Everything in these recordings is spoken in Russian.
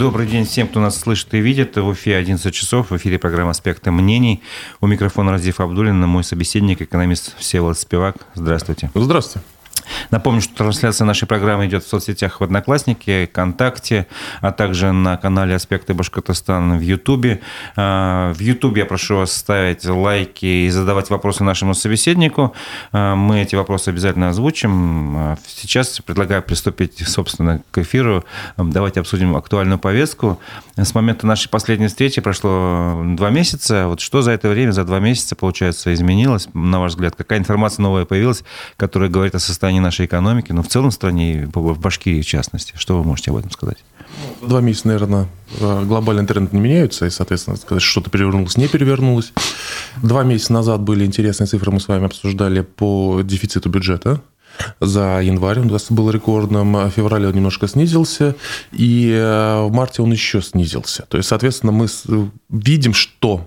Добрый день всем, кто нас слышит и видит. В эфире 11 часов, в эфире программа «Аспекты мнений». У микрофона Разив Абдулин, мой собеседник, экономист Всеволод Спивак. Здравствуйте. Здравствуйте. Напомню, что трансляция нашей программы идет в соцсетях в Одноклассники, ВКонтакте, а также на канале «Аспекты Башкортостана» в Ютубе. А, в Ютубе я прошу вас ставить лайки и задавать вопросы нашему собеседнику. А, мы эти вопросы обязательно озвучим. А, сейчас предлагаю приступить, собственно, к эфиру. Давайте обсудим актуальную повестку. С момента нашей последней встречи прошло два месяца. Вот что за это время, за два месяца, получается, изменилось, на ваш взгляд? Какая информация новая появилась, которая говорит о состоянии нашей экономики, но в целом в стране, в Башкирии в частности. Что вы можете об этом сказать? Два месяца, наверное, э, глобальный тренд не меняются, и, соответственно, сказать, что-то перевернулось, не перевернулось. Два месяца назад были интересные цифры, мы с вами обсуждали по дефициту бюджета за январь, он был рекордным, в феврале он немножко снизился, и э, в марте он еще снизился. То есть, соответственно, мы видим, что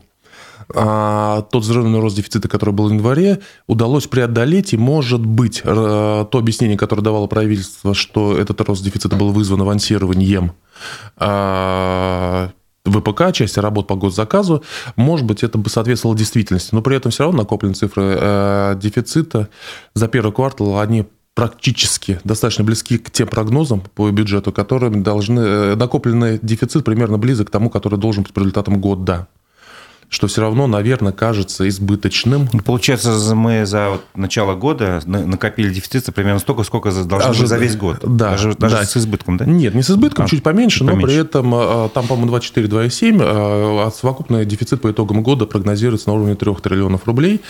а, тот взрывной рост дефицита, который был в январе, удалось преодолеть, и, может быть, то объяснение, которое давало правительство, что этот рост дефицита был вызван авансированием а, ВПК, части работ по госзаказу, может быть, это бы соответствовало действительности. Но при этом все равно накопленные цифры э, дефицита за первый квартал, они практически достаточно близки к тем прогнозам по бюджету, которые должны... Э, накопленный дефицит примерно близок к тому, который должен быть по результатам года что все равно, наверное, кажется избыточным. Получается, мы за вот начало года накопили дефицита примерно столько, сколько должно Ожид... быть за весь год. Да. Даже, даже да. с избытком, да? Нет, не с избытком, а, чуть поменьше, чуть но поменьше. при этом а, там, по-моему, 2,4-2,7, а совокупный дефицит по итогам года прогнозируется на уровне 3 триллионов рублей,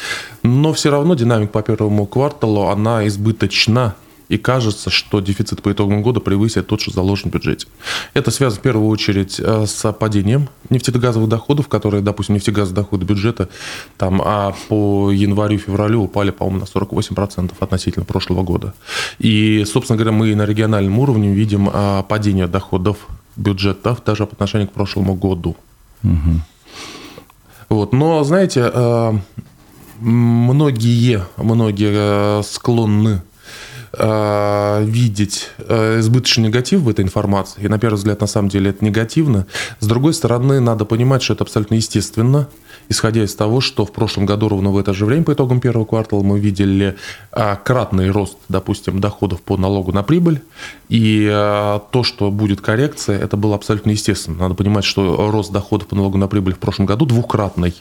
но все равно динамика по первому кварталу, она избыточна и кажется, что дефицит по итогам года превысит тот, что заложен в бюджете. Это связано в первую очередь э, с падением нефтегазовых доходов, которые, допустим, нефтегазовые доходы бюджета там, а по январю-февралю упали, по-моему, на 48% относительно прошлого года. И, собственно говоря, мы на региональном уровне видим а, падение доходов бюджетов даже по отношению к прошлому году. Угу. Вот. Но, знаете, э, многие, многие э, склонны э, видеть э, избыточный негатив в этой информации, и на первый взгляд на самом деле это негативно, с другой стороны надо понимать, что это абсолютно естественно, исходя из того, что в прошлом году ровно в это же время по итогам первого квартала мы видели э, кратный рост, допустим, доходов по налогу на прибыль, и то, что будет коррекция, это было абсолютно естественно. Надо понимать, что рост доходов по налогу на прибыль в прошлом году двукратный.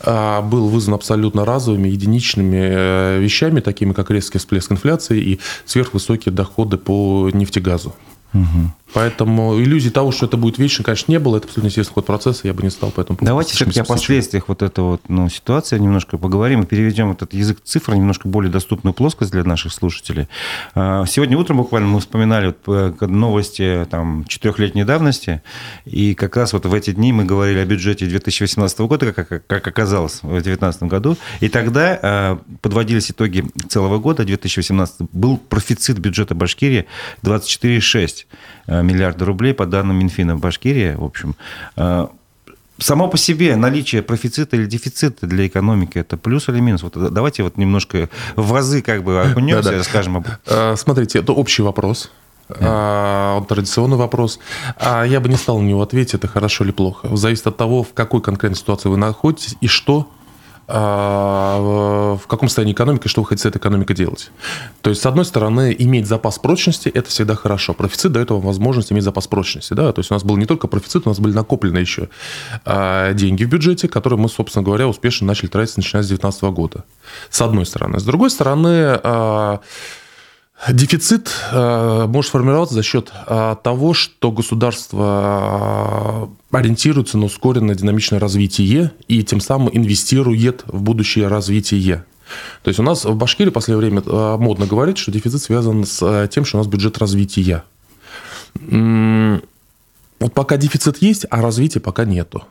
А, был вызван абсолютно разовыми, единичными э, вещами, такими как резкий всплеск инфляции и сверхвысокие доходы по нефтегазу. Угу. Поэтому иллюзии того, что это будет вечно, конечно, не было. Это абсолютно естественный ход процесса, я бы не стал поэтому... Давайте все-таки о последствиях вот этой вот, ну, ситуации немножко поговорим и переведем этот язык цифр немножко более доступную плоскость для наших слушателей. А, сегодня утром буквально мы вспоминали э, новости там, четырехлетней давности, и как раз вот в эти дни мы говорили о бюджете 2018 года, как, как оказалось в 2019 году, и тогда а, подводились итоги целого года, 2018, был профицит бюджета Башкирии 24,6 Э, миллиарда рублей по данным Минфина в Башкирии. В общем, э, само по себе наличие профицита или дефицита для экономики это плюс или минус? Вот давайте вот немножко в разы как бы окунемся, да, да. расскажем об этом. Смотрите, это общий вопрос. Yeah. традиционный вопрос. А я бы не стал на него ответить, это хорошо или плохо. Зависит от того, в какой конкретной ситуации вы находитесь и что в каком состоянии экономика, что вы хотите с этой экономикой делать. То есть, с одной стороны, иметь запас прочности – это всегда хорошо. Профицит дает вам возможность иметь запас прочности. Да? То есть, у нас был не только профицит, у нас были накоплены еще а, деньги в бюджете, которые мы, собственно говоря, успешно начали тратить, начиная с 2019 года. С одной стороны. С другой стороны, а, Дефицит э, может формироваться за счет э, того, что государство э, ориентируется на ускоренное динамичное развитие и тем самым инвестирует в будущее развитие. То есть у нас в Башкирии в последнее время модно говорить, что дефицит связан с тем, что у нас бюджет развития. Вот пока дефицит есть, а развития пока нету.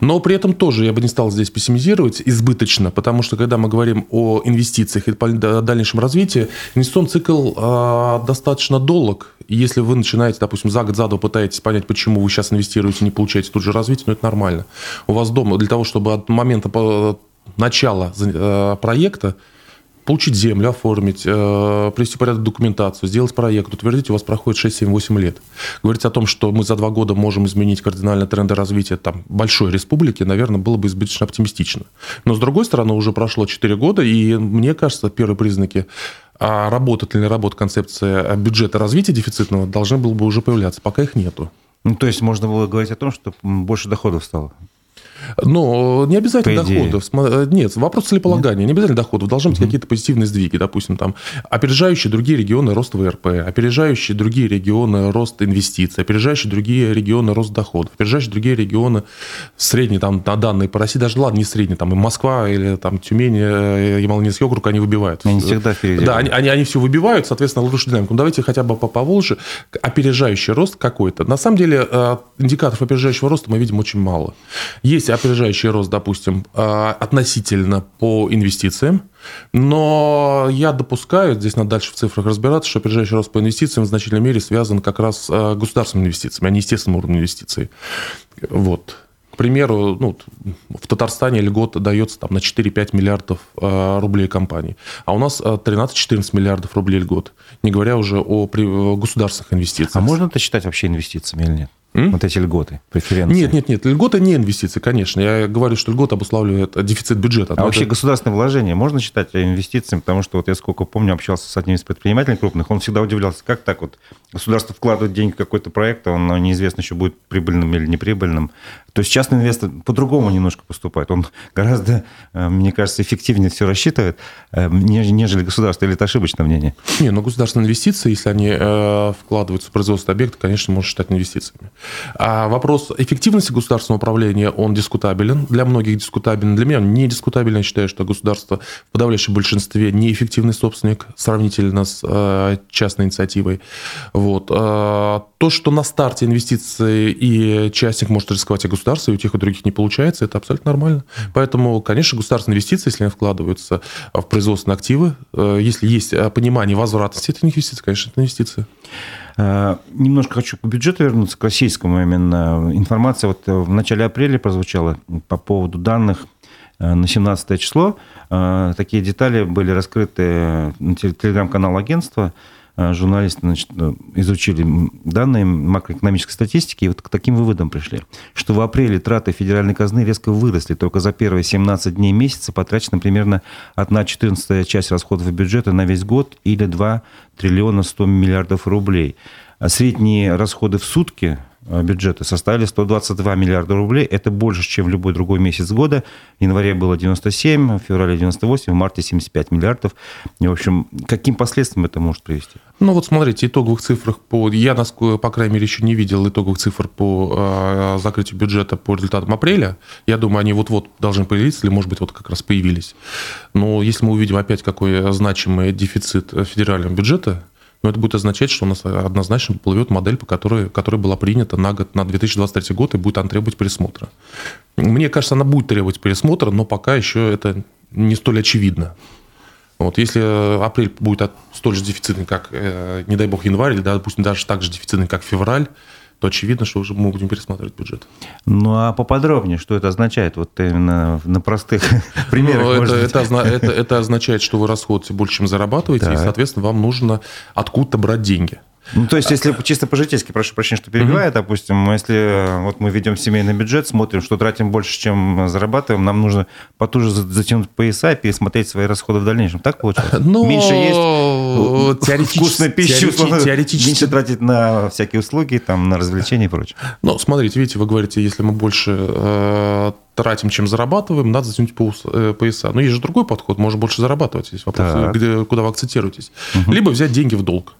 Но при этом тоже я бы не стал здесь пессимизировать избыточно, потому что когда мы говорим о инвестициях и дальнейшем развитии, инвестиционный цикл э, достаточно долг. Если вы начинаете, допустим, за год, за два пытаетесь понять, почему вы сейчас инвестируете, не получаете тут же развитие, ну это нормально. У вас дома для того, чтобы от момента начала э, проекта получить землю, оформить, э, привести порядок документацию, сделать проект, утвердить, у вас проходит 6, 7, 8 лет. Говорить о том, что мы за два года можем изменить кардинально тренды развития там, большой республики, наверное, было бы избыточно оптимистично. Но, с другой стороны, уже прошло 4 года, и мне кажется, первые признаки а работает или не работает концепция бюджета развития дефицитного, должны было бы уже появляться. Пока их нету. Ну, то есть можно было говорить о том, что больше доходов стало? Ну, не обязательно доходов. Э, нет, вопрос целеполагания. Не обязательно доходов. Должны быть угу. какие-то позитивные сдвиги. Допустим, там опережающие другие регионы рост ВРП, опережающие другие регионы рост инвестиций, опережающие другие регионы рост доходов, опережающие другие регионы средние там на данные по России, даже ладно, не средние, там и Москва или там Тюмень, э, Ямало-Ненецкий округ, они выбивают. Они всегда впереди. Да, они, они, они все выбивают, соответственно, лучше динамику. Ну, давайте хотя бы по Поволжье опережающий рост какой-то. На самом деле, э, индикаторов опережающего роста мы видим очень мало. Есть опережающий рост, допустим, а, относительно по инвестициям, но я допускаю, здесь надо дальше в цифрах разбираться, что опережающий рост по инвестициям в значительной мере связан как раз с а, государственными инвестициями, а не естественным уровнем инвестиций. Вот. К примеру, ну, в Татарстане льгота дается там, на 4-5 миллиардов э, рублей компании, а у нас 13-14 миллиардов рублей льгот, не говоря уже о государственных инвестициях. А можно это считать вообще инвестициями или нет? М? Вот эти льготы, преференции. Нет, нет, нет. Льготы не инвестиции, конечно. Я говорю, что льготы обуславливает дефицит бюджета. А вообще это... государственное вложение можно считать инвестициями? Потому что вот я сколько помню, общался с одним из предпринимателей крупных, он всегда удивлялся, как так вот государство вкладывает деньги в какой-то проект, а он ну, неизвестно еще будет прибыльным или неприбыльным. То есть частный инвестор по-другому немножко поступает. Он гораздо, э, мне кажется, эффективнее все рассчитывает, э, нежели государство. Или это ошибочное мнение? Не, ну государственные инвестиции, если они э, вкладываются в производство объекта, конечно, можно считать инвестициями. А вопрос эффективности государственного управления, он дискутабелен. Для многих дискутабелен. Для меня он не дискутабелен. Я считаю, что государство в подавляющем большинстве неэффективный собственник сравнительно с частной инициативой. Вот. То, что на старте инвестиции и частник может рисковать, и государство и у тех, и у других не получается, это абсолютно нормально. Поэтому, конечно, государственные инвестиции, если они вкладываются в производственные активы, э, если есть э, понимание возвратности этих инвестиций, конечно, это инвестиции. Э, немножко хочу по бюджету вернуться, к российскому именно. Информация вот в начале апреля прозвучала по поводу данных на 17 число. Такие детали были раскрыты на телеграм-канал агентства. Э, журналисты значит, э, изучили данные макроэкономической статистики и вот к таким выводам пришли, что в апреле траты федеральной казны резко выросли. Только за первые 17 дней месяца потрачено примерно 1,14 часть расходов бюджета на весь год или 2 триллиона 100 миллиардов рублей. А средние расходы в сутки бюджета составили 122 миллиарда рублей. Это больше, чем в любой другой месяц года. В январе было 97, в феврале 98, в марте 75 миллиардов. И, в общем, каким последствиям это может привести? Ну вот смотрите, итоговых цифрах по... Я, по крайней мере, еще не видел итоговых цифр по э, закрытию бюджета по результатам апреля. Я думаю, они вот-вот должны появиться, или, может быть, вот как раз появились. Но если мы увидим опять какой значимый дефицит федерального бюджета, но это будет означать, что у нас однозначно плывет модель, по которой, которая была принята на год, на 2023 год, и будет она требовать пересмотра. Мне кажется, она будет требовать пересмотра, но пока еще это не столь очевидно. Вот, если апрель будет столь же дефицитный, как, э, не дай бог, январь, или, допустим, даже так же дефицитный, как февраль, то очевидно, что уже мы будем пересматривать бюджет. Ну, а поподробнее, что это означает? Вот именно на простых примерах. Ну, это, это, это, это означает, что вы расходуете больше, чем зарабатываете, так. и, соответственно, вам нужно откуда-то брать деньги. Ну, то есть, если чисто по-житейски, прошу прощения, что перебиваю, mm-hmm. допустим, если э, вот мы ведем семейный бюджет, смотрим, что тратим больше, чем зарабатываем, нам нужно потуже затянуть пояса и пересмотреть свои расходы в дальнейшем. Так получается? Ну, меньше есть теоретически, вкусной пищи, теоретически. меньше тратить на всякие услуги, там, на развлечения и прочее. Ну, смотрите, видите, вы говорите, если мы больше э, тратим, чем зарабатываем, надо затянуть э, пояса. Но есть же другой подход, можно больше зарабатывать. Здесь вопрос, где, куда вы акцентируетесь. Угу. Либо взять деньги в долг.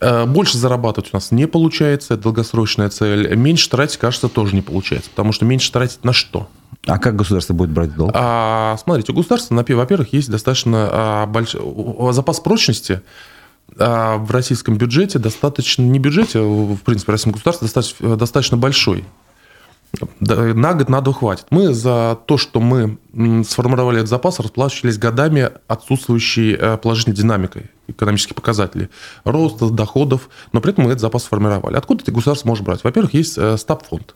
Э, больше зарабатывать у нас не получается, это долгосрочная цель. Меньше тратить, кажется, тоже не получается. Потому что меньше тратить на что? А как государство будет брать долг? А, смотрите, у государства, во-первых, есть достаточно а, большой запас прочности а, в российском бюджете достаточно, не бюджете, в принципе, в российском государстве достаточно, достаточно большой. На год, на два хватит. Мы за то, что мы сформировали этот запас, расплачивались годами отсутствующей э, положительной динамикой экономических показателей. Роста, доходов, но при этом мы этот запас сформировали. Откуда это государство может брать? Во-первых, есть э, стаб-фонд.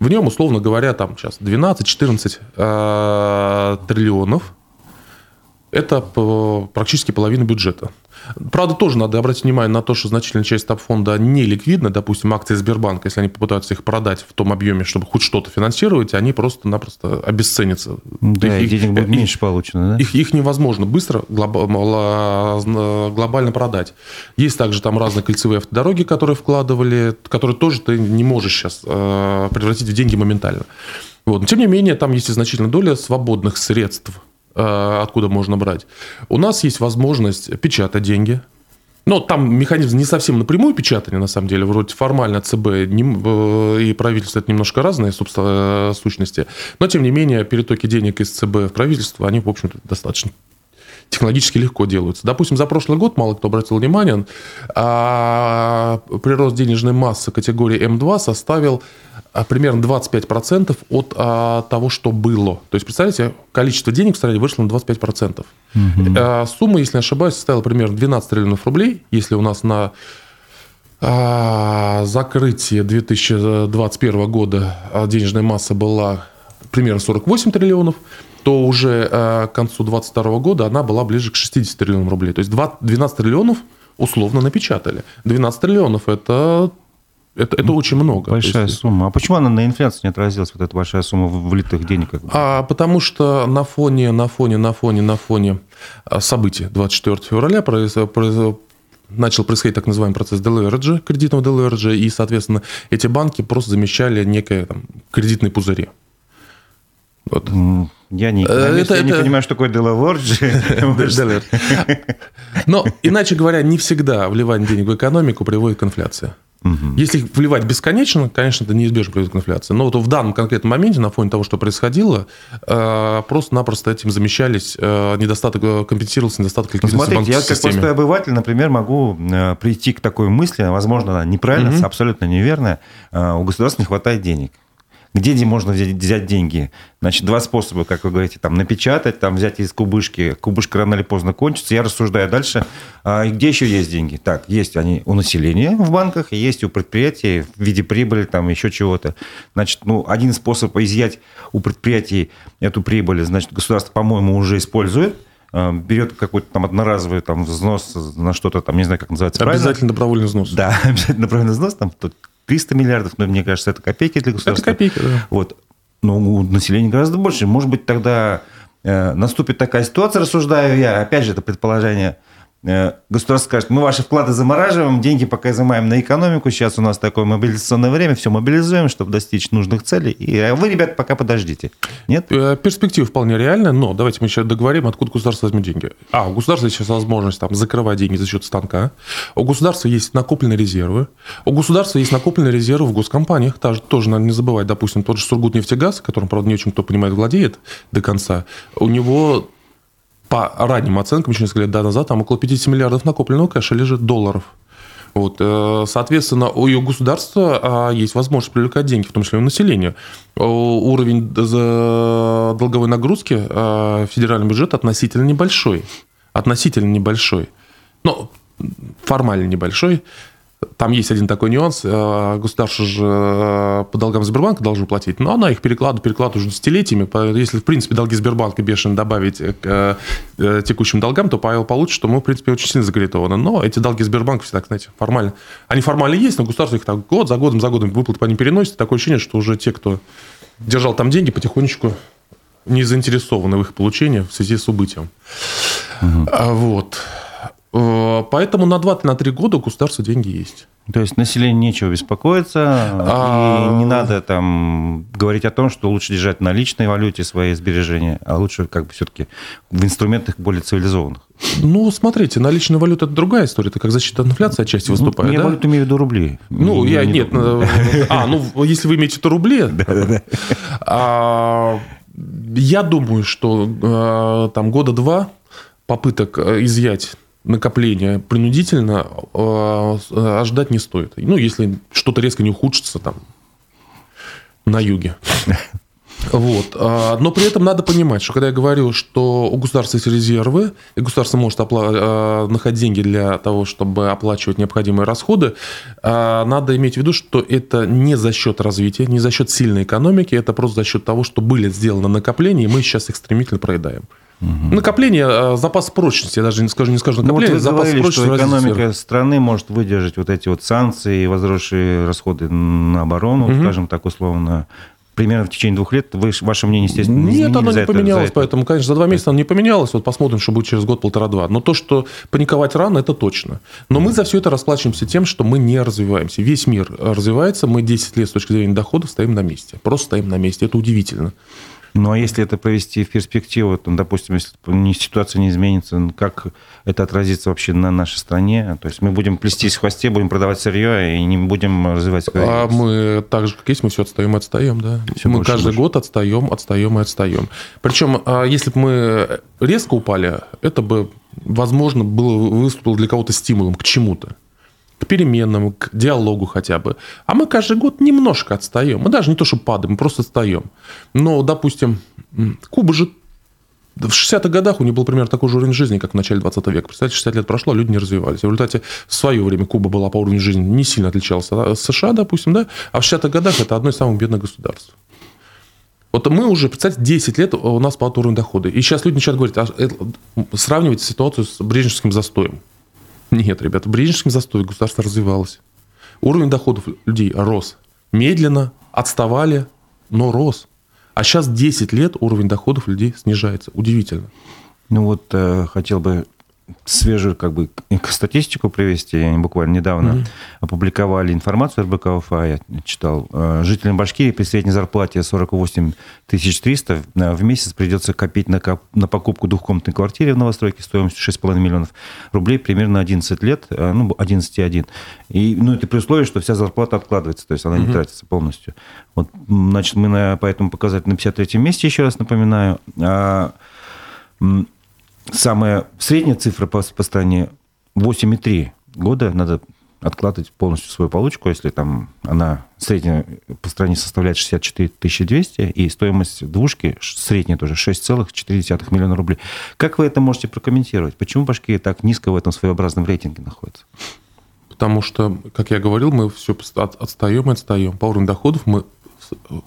В нем, условно говоря, там сейчас 12-14 э, триллионов это практически половина бюджета. Правда, тоже надо обратить внимание на то, что значительная часть топ-фонда не ликвидна. Допустим, акции Сбербанка, если они попытаются их продать в том объеме, чтобы хоть что-то финансировать, они просто-напросто обесценятся. Да, их, денег будет меньше получено, да? Их, их невозможно быстро глобально продать. Есть также там разные кольцевые автодороги, которые вкладывали, которые тоже ты не можешь сейчас э, превратить в деньги моментально. Вот. Но, тем не менее, там есть и значительная доля свободных средств Э, откуда можно брать. У нас есть возможность печатать деньги. Но там механизм не совсем напрямую печатания, на самом деле. Вроде формально ЦБ э, и правительство это немножко разные собственно, сущности. Но, тем не менее, перетоки денег из ЦБ в правительство, они, в общем-то, достаточно технологически легко делаются. Допустим, за прошлый год мало кто обратил внимание, а прирост денежной массы категории М2 составил примерно 25% от а, того, что было. То есть, представляете, количество денег в стране выросло на 25%. Угу. А, сумма, если не ошибаюсь, составила примерно 12 триллионов рублей. Если у нас на а, закрытие 2021 года денежная масса была примерно 48 триллионов, то уже а, к концу 2022 года она была ближе к 60 триллионам рублей. То есть 12 триллионов условно напечатали. 12 триллионов – это это, это очень много. Большая есть... сумма. А почему она на инфляции не отразилась, вот эта большая сумма влитых денег? А, потому что на фоне, на фоне, на фоне, на фоне а, событий 24 февраля произ, произ, начал происходить так называемый процесс делевериджа, кредитного делевериджа, и, соответственно, эти банки просто замещали некое там, кредитные пузыри. Вот. Я не, это, я это... не понимаю, что такое делеверидж. Но, иначе говоря, не всегда вливание денег в экономику приводит к инфляции. Угу. Если их вливать бесконечно, конечно, это неизбежно приведет к инфляции. Но вот в данном конкретном моменте, на фоне того, что происходило, э, просто-напросто этим замещались, э, недостаток, э, компенсировался недостаток ликвидности ну, Смотрите, я как простой обыватель, например, могу прийти к такой мысли, возможно, она неправильная, угу. абсолютно неверная, у государства не хватает денег. Где можно взять, взять деньги? Значит, два способа, как вы говорите, там, напечатать, там, взять из кубышки. Кубышка рано или поздно кончится. Я рассуждаю дальше. А где еще есть деньги? Так, есть они у населения в банках, есть у предприятий в виде прибыли, там, еще чего-то. Значит, ну, один способ изъять у предприятий эту прибыль, значит, государство, по-моему, уже использует а, берет какой-то там одноразовый там взнос на что-то там, не знаю, как называется. Обязательно правильно? добровольный взнос. Да, обязательно добровольный взнос, там 300 миллиардов, но мне кажется, это копейки для государства. Это копейки, да. Вот. Но у населения гораздо больше. Может быть, тогда э, наступит такая ситуация, рассуждаю я, опять же, это предположение – государство скажет, мы ваши вклады замораживаем, деньги пока изымаем на экономику, сейчас у нас такое мобилизационное время, все мобилизуем, чтобы достичь нужных целей, и а вы, ребят, пока подождите. Нет? Э, перспектива вполне реальная, но давайте мы сейчас договорим, откуда государство возьмет деньги. А, у государства сейчас возможность там, закрывать деньги за счет станка, у государства есть накопленные резервы, у государства есть накопленные резервы в госкомпаниях, тоже, тоже надо не забывать, допустим, тот же Сургутнефтегаз, которым, правда, не очень кто понимает, владеет до конца, у него по ранним оценкам, еще несколько лет назад, там около 50 миллиардов накопленного кэша лежит долларов. Вот, э, соответственно, у ее государства а, есть возможность привлекать деньги, в том числе у населения. Уровень долговой нагрузки а, федерального бюджета относительно небольшой. Относительно небольшой. Но формально небольшой. Там есть один такой нюанс. Э, государство же э, по долгам Сбербанка должно платить, но она их перекладывает, перекладывает уже десятилетиями. Если, в принципе, долги Сбербанка бешено добавить к э, текущим долгам, то Павел получит, что мы, в принципе, очень сильно закредитованы. Но эти долги Сбербанка всегда, знаете, формально. Они формально есть, но государство их так год за годом, за годом выплаты по ним переносит. Такое ощущение, что уже те, кто держал там деньги, потихонечку не заинтересованы в их получении в связи с убытием. Угу. Вот. Э, поэтому на 2-3 года у государства деньги есть. То есть населению нечего беспокоиться, а... и не надо там говорить о том, что лучше держать на личной валюте свои сбережения, а лучше как бы все-таки в инструментах более цивилизованных. Ну, смотрите, наличная валюта – это другая история, это как защита от инфляции отчасти ну, выступает, ну, Я да? валюту имею в виду рубли. Ну, я, нет, э, а, ну, если вы имеете в виду рубли, а, я думаю, что э, там года два попыток изъять накопления принудительно э, ожидать не стоит. Ну, если что-то резко не ухудшится там на юге. Вот. А, но при этом надо понимать, что когда я говорю, что у государства есть резервы, и государство может опла- находить деньги для того, чтобы оплачивать необходимые расходы, а, надо иметь в виду, что это не за счет развития, не за счет сильной экономики, это просто за счет того, что были сделаны накопления, и мы сейчас их стремительно проедаем. Угу. Накопление, а, запас прочности, я даже не скажу, не скажу накопление, ну, вот вы запас говорили, прочности. что экономика страны может выдержать вот эти вот санкции и возросшие расходы на оборону, угу. скажем так условно, примерно в течение двух лет. Вы, ваше мнение, естественно, не Нет, оно не это, поменялось, поэтому, конечно, за два месяца оно не поменялось. Вот посмотрим, что будет через год-полтора-два. Но то, что паниковать рано, это точно. Но мы за все это расплачиваемся тем, что мы не развиваемся. Весь мир развивается, мы 10 лет с точки зрения доходов стоим на месте. Просто стоим на месте. Это удивительно. Ну, а если это провести в перспективу, то, допустим, если ситуация не изменится, как это отразится вообще на нашей стране? То есть мы будем плестись в хвосте, будем продавать сырье и не будем развивать... А мы так же, как есть, мы все отстаем и отстаем, да. Все мы каждый больше. год отстаем, отстаем и отстаем. Причем, а если бы мы резко упали, это бы, возможно, было выступило для кого-то стимулом к чему-то к переменам, к диалогу хотя бы. А мы каждый год немножко отстаем. Мы даже не то, что падаем, мы просто отстаем. Но, допустим, Куба же в 60-х годах у них был примерно такой же уровень жизни, как в начале 20 века. Представьте, 60 лет прошло, а люди не развивались. В результате в свое время Куба была по уровню жизни не сильно отличалась от США, допустим, да? а в 60-х годах это одно из самых бедных государств. Вот мы уже, представьте, 10 лет у нас по уровню дохода. И сейчас люди начинают говорить, а, сравнивать ситуацию с брежневским застоем. Нет, ребята, в Брежневском застое государство развивалось. Уровень доходов людей рос. Медленно, отставали, но рос. А сейчас 10 лет уровень доходов людей снижается. Удивительно. Ну вот э, хотел бы свежую как бы статистику привести. Буквально недавно mm-hmm. опубликовали информацию РБК УФА, я читал. Э, жителям Башкирии при средней зарплате 48 300 э, в месяц придется копить на, на покупку двухкомнатной квартиры в новостройке стоимостью 6,5 миллионов рублей примерно 11 лет, э, ну, 11,1. И, ну, это при условии, что вся зарплата откладывается, то есть она mm-hmm. не тратится полностью. Вот, значит, мы на, по этому показателю на 53-м месте, еще раз напоминаю. А, самая средняя цифра по, по стране 8,3 года надо откладывать полностью свою получку, если там она средняя по стране составляет 64 200, и стоимость двушки средняя тоже 6,4 миллиона рублей. Как вы это можете прокомментировать? Почему Башкирия так низко в этом своеобразном рейтинге находится? Потому что, как я говорил, мы все отстаем и отстаем. По уровню доходов мы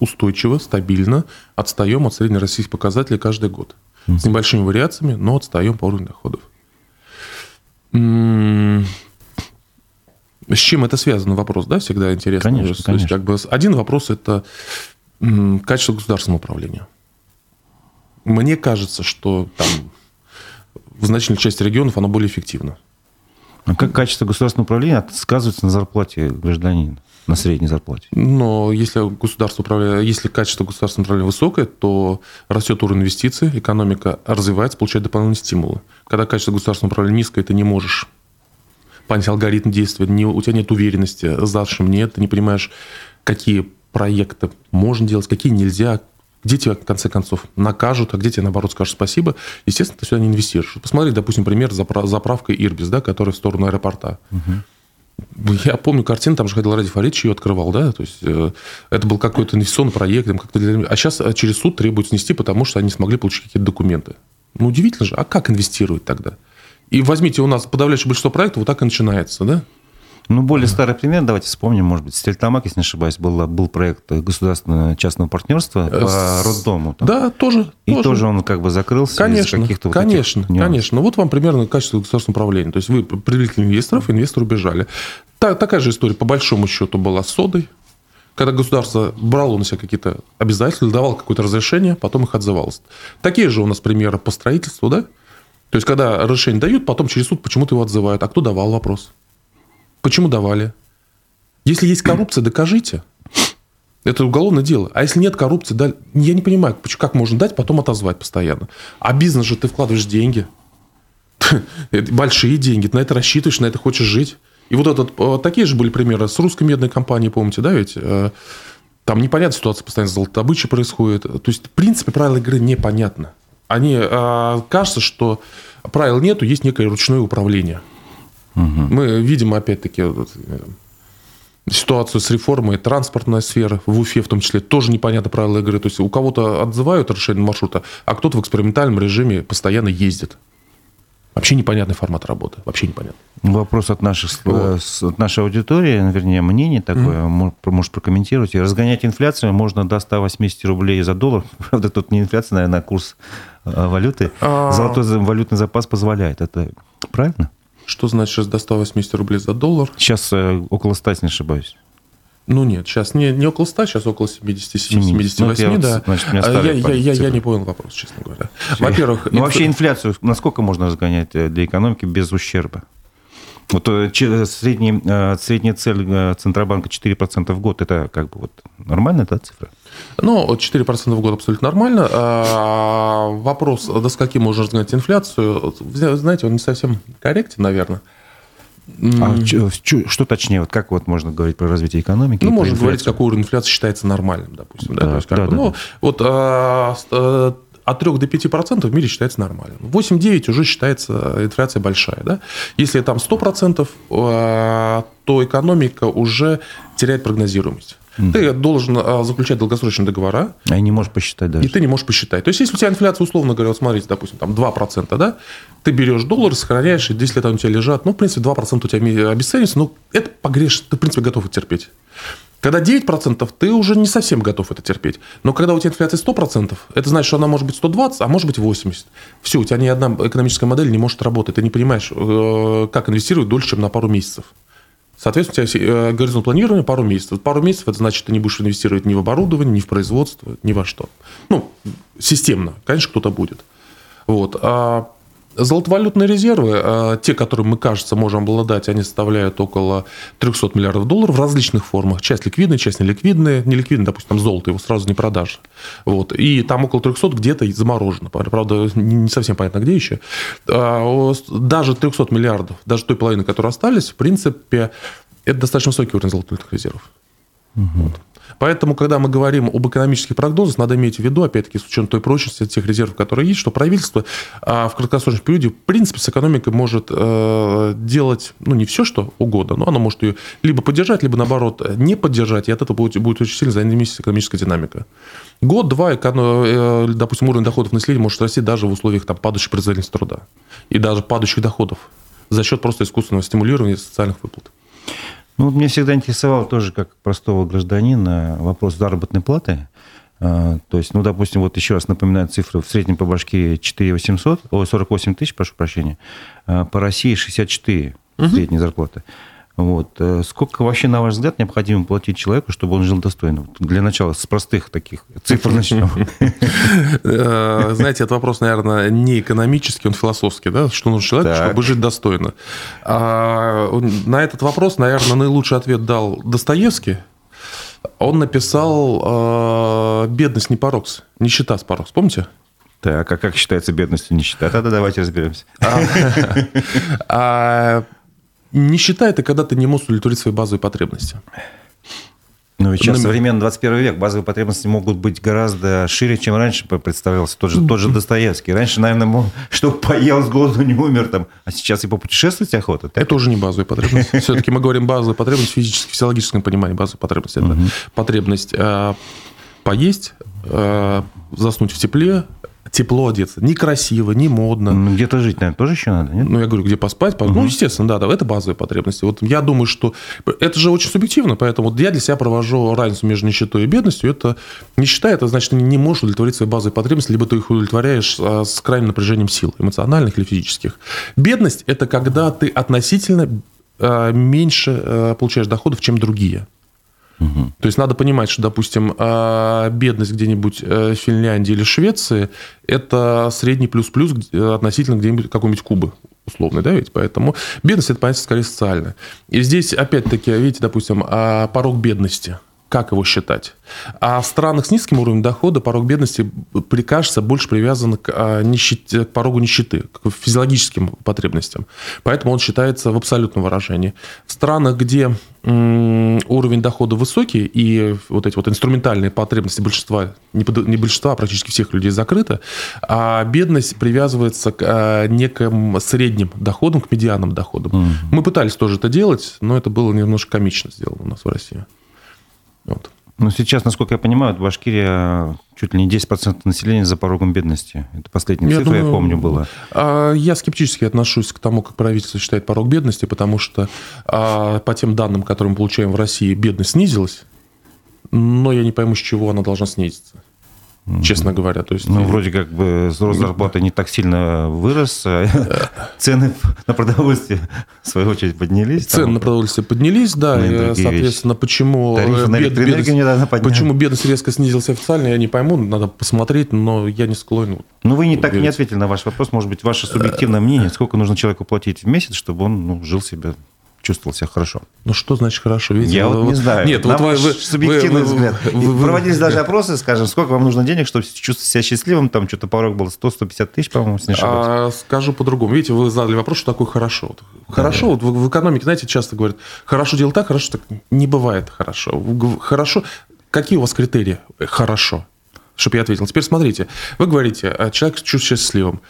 устойчиво, стабильно отстаем от среднероссийских показателей каждый год с небольшими вариациями, но отстаем по уровню доходов. С чем это связано? Вопрос, да, всегда интересно. Конечно, То есть, как бы один вопрос – это качество государственного управления. Мне кажется, что там в значительной части регионов оно более эффективно. А как качество государственного управления сказывается на зарплате гражданина? На средней зарплате. Но если государство управляет, если качество государственного управления высокое, то растет уровень инвестиций, экономика развивается, получает дополнительные стимулы. Когда качество государственного управления низкое, ты не можешь понять алгоритм действия, не, у тебя нет уверенности, завтрашнем нет, ты не понимаешь, какие проекты можно делать, какие нельзя, где тебя, в конце концов, накажут, а где тебе, наоборот, скажут спасибо, естественно, ты сюда не инвестируешь. Посмотри, допустим, пример с заправкой Ирбис, да, которая в сторону аэропорта. Угу. Я помню картину, там же ходил Ради Фаридович, ее открывал, да, то есть э, это был какой-то инвестиционный проект, как-то для... а сейчас э, через суд требуют снести, потому что они смогли получить какие-то документы. Ну, удивительно же, а как инвестируют тогда? И возьмите у нас подавляющее большинство проектов, вот так и начинается, да? Ну, более старый пример, давайте вспомним, может быть, Стельтамак, если не ошибаюсь, был, был проект государственного частного партнерства э, по роддому. Там. Да, тоже. И тоже. тоже он как бы закрылся конечно, каких-то Конечно, вот конечно. Вот вам примерно качество государственного управления. То есть вы привлекли инвесторов, инвесторы убежали. Так, такая же история по большому счету была с содой. Когда государство брало на себя какие-то обязательства, давало какое-то разрешение, потом их отзывалось. Такие же у нас примеры по строительству, да? То есть, когда разрешение дают, потом через суд почему-то его отзывают. А кто давал вопрос? Почему давали? Если есть коррупция, докажите. Это уголовное дело. А если нет коррупции, да, я не понимаю, как можно дать, потом отозвать постоянно. А бизнес же ты вкладываешь деньги. Большие деньги. Ты на это рассчитываешь, на это хочешь жить. И вот этот, э, такие же были примеры с русской медной компанией, помните, да, ведь? Э, там непонятная ситуация постоянно с золотобычей происходит. То есть, в принципе, правила игры непонятны. Они, э, кажется, что правил нету, есть некое ручное управление. Угу. Мы видим, опять-таки, э, ситуацию с реформой транспортной сферы в Уфе в том числе, тоже непонятно правила игры. То есть у кого-то отзывают решение маршрута, а кто-то в экспериментальном режиме постоянно ездит. Вообще непонятный формат работы, вообще непонятно. Вопрос от, наших, вот. от нашей аудитории, вернее, мнение такое, mm. может, может прокомментировать. Разгонять инфляцию можно до 180 рублей за доллар. Правда, тут не инфляция, наверное, а курс валюты. А... Золотой валютный запас позволяет. Это правильно? Что значит до 180 рублей за доллар? Сейчас э, около 100, если не ошибаюсь. Ну нет, сейчас не, не около 100, сейчас около 77-78, ну, да. Значит, а я, я, я, я не понял вопрос, честно говоря. Во-первых... Ну, инф... вообще инфляцию насколько можно разгонять э, для экономики без ущерба? Вот э, средний, средняя цель Центробанка 4% в год, это как бы вот нормальная да, цифра? Ну, 4% в год абсолютно нормально. А вопрос, до скольки можно разгонять инфляцию, знаете, он не совсем корректен, наверное. А что точнее, вот как вот можно говорить про развитие экономики? Ну, можно говорить, какой уровень инфляции считается нормальным, допустим. Да, да, то есть, да, да, ну, да. Вот а, а, от 3 до 5% в мире считается нормальным. 8-9 уже считается инфляция большая. Да? Если там 100%, а, то экономика уже теряет прогнозируемость. Ты должен а, заключать долгосрочные договора. А не можешь посчитать даже. И ты не можешь посчитать. То есть, если у тебя инфляция, условно говоря, вот смотрите, допустим, там 2%, да, ты берешь доллар, сохраняешь, и 10 лет они у тебя лежат, ну, в принципе, 2% у тебя обесценится, ну, это погреш, ты, в принципе, готов терпеть. Когда 9%, ты уже не совсем готов это терпеть. Но когда у тебя инфляция 100%, это значит, что она может быть 120, а может быть 80. Все, у тебя ни одна экономическая модель не может работать. Ты не понимаешь, э, как инвестировать дольше, чем на пару месяцев. Соответственно, у тебя э, горизонт планирования пару месяцев. Пару месяцев это значит, ты не будешь инвестировать ни в оборудование, ни в производство, ни во что. Ну, системно. Конечно, кто-то будет. Вот. А Золотовалютные резервы, а, те, которые мы, кажется, можем обладать, они составляют около 300 миллиардов долларов в различных формах. Часть ликвидная, часть неликвидная. Неликвидная, допустим, там золото, его сразу не продашь. Вот. И там около 300 где-то заморожено. Правда, не совсем понятно, где еще. А, даже 300 миллиардов, даже той половины, которые остались, в принципе, это достаточно высокий уровень золотовалютных резервов. Угу. Вот. Поэтому, когда мы говорим об экономических прогнозах, надо иметь в виду, опять-таки, с учетом той прочности тех резервов, которые есть, что правительство а, в краткосрочном периоде, в принципе, с экономикой может э, делать, ну, не все, что угодно, но оно может ее либо поддержать, либо, наоборот, не поддержать, и от этого будет, будет очень сильно зависеть экономическая динамика. Год-два, э, допустим, уровень доходов населения может расти даже в условиях там, падающей производительности труда и даже падающих доходов за счет просто искусственного стимулирования социальных выплат. Ну, меня всегда интересовал тоже, как простого гражданина, вопрос заработной платы. А, то есть, ну, допустим, вот еще раз напоминаю цифры, в среднем по Башкирии 4 800, о, 48 тысяч, прошу прощения, а по России 64 угу. средняя зарплата. Вот. Э, сколько вообще, на ваш взгляд, необходимо платить человеку, чтобы он жил достойно? Для начала, с простых таких цифр начнем. Э, знаете, этот вопрос, наверное, не экономический, он философский, да? Что нужно человеку, чтобы жить достойно? А, на этот вопрос, наверное, наилучший ответ дал Достоевский. Он написал э, «Бедность не порог, нищета с порог». Помните? Так, а как считается бедность и нищета? Тогда давайте разберемся. А, а Нищета – это когда ты не можешь удовлетворить свои базовые потребности. Ну, ведь сейчас современный 21 век, базовые потребности могут быть гораздо шире, чем раньше представлялся тот же, тот же Достоевский. Раньше, наверное, мог, чтобы поел с голоду, не умер там, а сейчас и попутешествовать охота. Так? Это уже не базовые потребности. Все-таки мы говорим базовые потребности в физическом, физиологическом понимании. Базовые потребности – это потребность э, поесть, э, заснуть в тепле, тепло одеться. Не красиво, не модно. Ну, где-то жить, наверное, тоже еще надо, нет? Ну, я говорю, где поспать. Угу. Ну, естественно, да, да, это базовые потребности. Вот я думаю, что это же очень субъективно, поэтому я для себя провожу разницу между нищетой и бедностью. Это нищета, это значит, ты не можешь удовлетворить свои базовые потребности, либо ты их удовлетворяешь а, с крайним напряжением сил, эмоциональных или физических. Бедность – это когда ты относительно а, меньше а, получаешь доходов, чем другие. Угу. То есть надо понимать, что, допустим, а, бедность где-нибудь э, Финляндии или Швеции – это средний плюс-плюс относительно где-нибудь какой-нибудь Кубы условный, да, ведь? Поэтому бедность – это понятие скорее социальное. И здесь, опять-таки, видите, допустим, а, порог бедности – как его считать. А в странах с низким уровнем дохода порог бедности, прикажется, больше привязан к, а, нищете, к порогу нищеты, к физиологическим потребностям. Поэтому он считается в абсолютном выражении. В странах, где уровень дохода высокий, и вот эти вот инструментальные потребности большинства, не большинства, а практически всех людей закрыты, а бедность привязывается к а, неким средним доходам, к медианным доходам. Mm-hmm. Мы пытались тоже это делать, но это было немножко комично сделано у нас в России. Вот. Ну, сейчас, насколько я понимаю, Башкирия чуть ли не 10% населения за порогом бедности. Это последняя я цифра, думаю, я помню, была. А, я скептически отношусь к тому, как правительство считает порог бедности, потому что а, по тем данным, которые мы получаем в России, бедность снизилась, но я не пойму, с чего она должна снизиться честно говоря. То есть, ну, вроде как бы рост зарплаты не так сильно вырос, а цены на продовольствие, в свою очередь, поднялись. Цены на продовольствие поднялись, да, и, соответственно, вещи. почему, на бед, бедность, почему бедность резко снизилась официально, я не пойму, надо посмотреть, но я не склонен. Ну, вы не так не ответили на ваш вопрос, может быть, ваше субъективное мнение, сколько нужно человеку платить в месяц, чтобы он ну, жил себе чувствовал себя хорошо. Ну, что значит хорошо? Видите, я вы, вот не знаю. Нет, На вот ваш вы, субъективный вы, взгляд. Вы, вы, Проводились даже опросы, скажем, сколько вам нужно денег, чтобы чувствовать себя счастливым, там что-то порог был 100-150 тысяч, по-моему, если не ошибаюсь. А, скажу по-другому. Видите, вы задали вопрос, что такое хорошо. Хорошо, да. вот в, в экономике, знаете, часто говорят, хорошо делать так, хорошо так. Не бывает хорошо. Хорошо. Какие у вас критерии? Хорошо. Чтобы я ответил. Теперь смотрите. Вы говорите, а человек чувствует счастливым.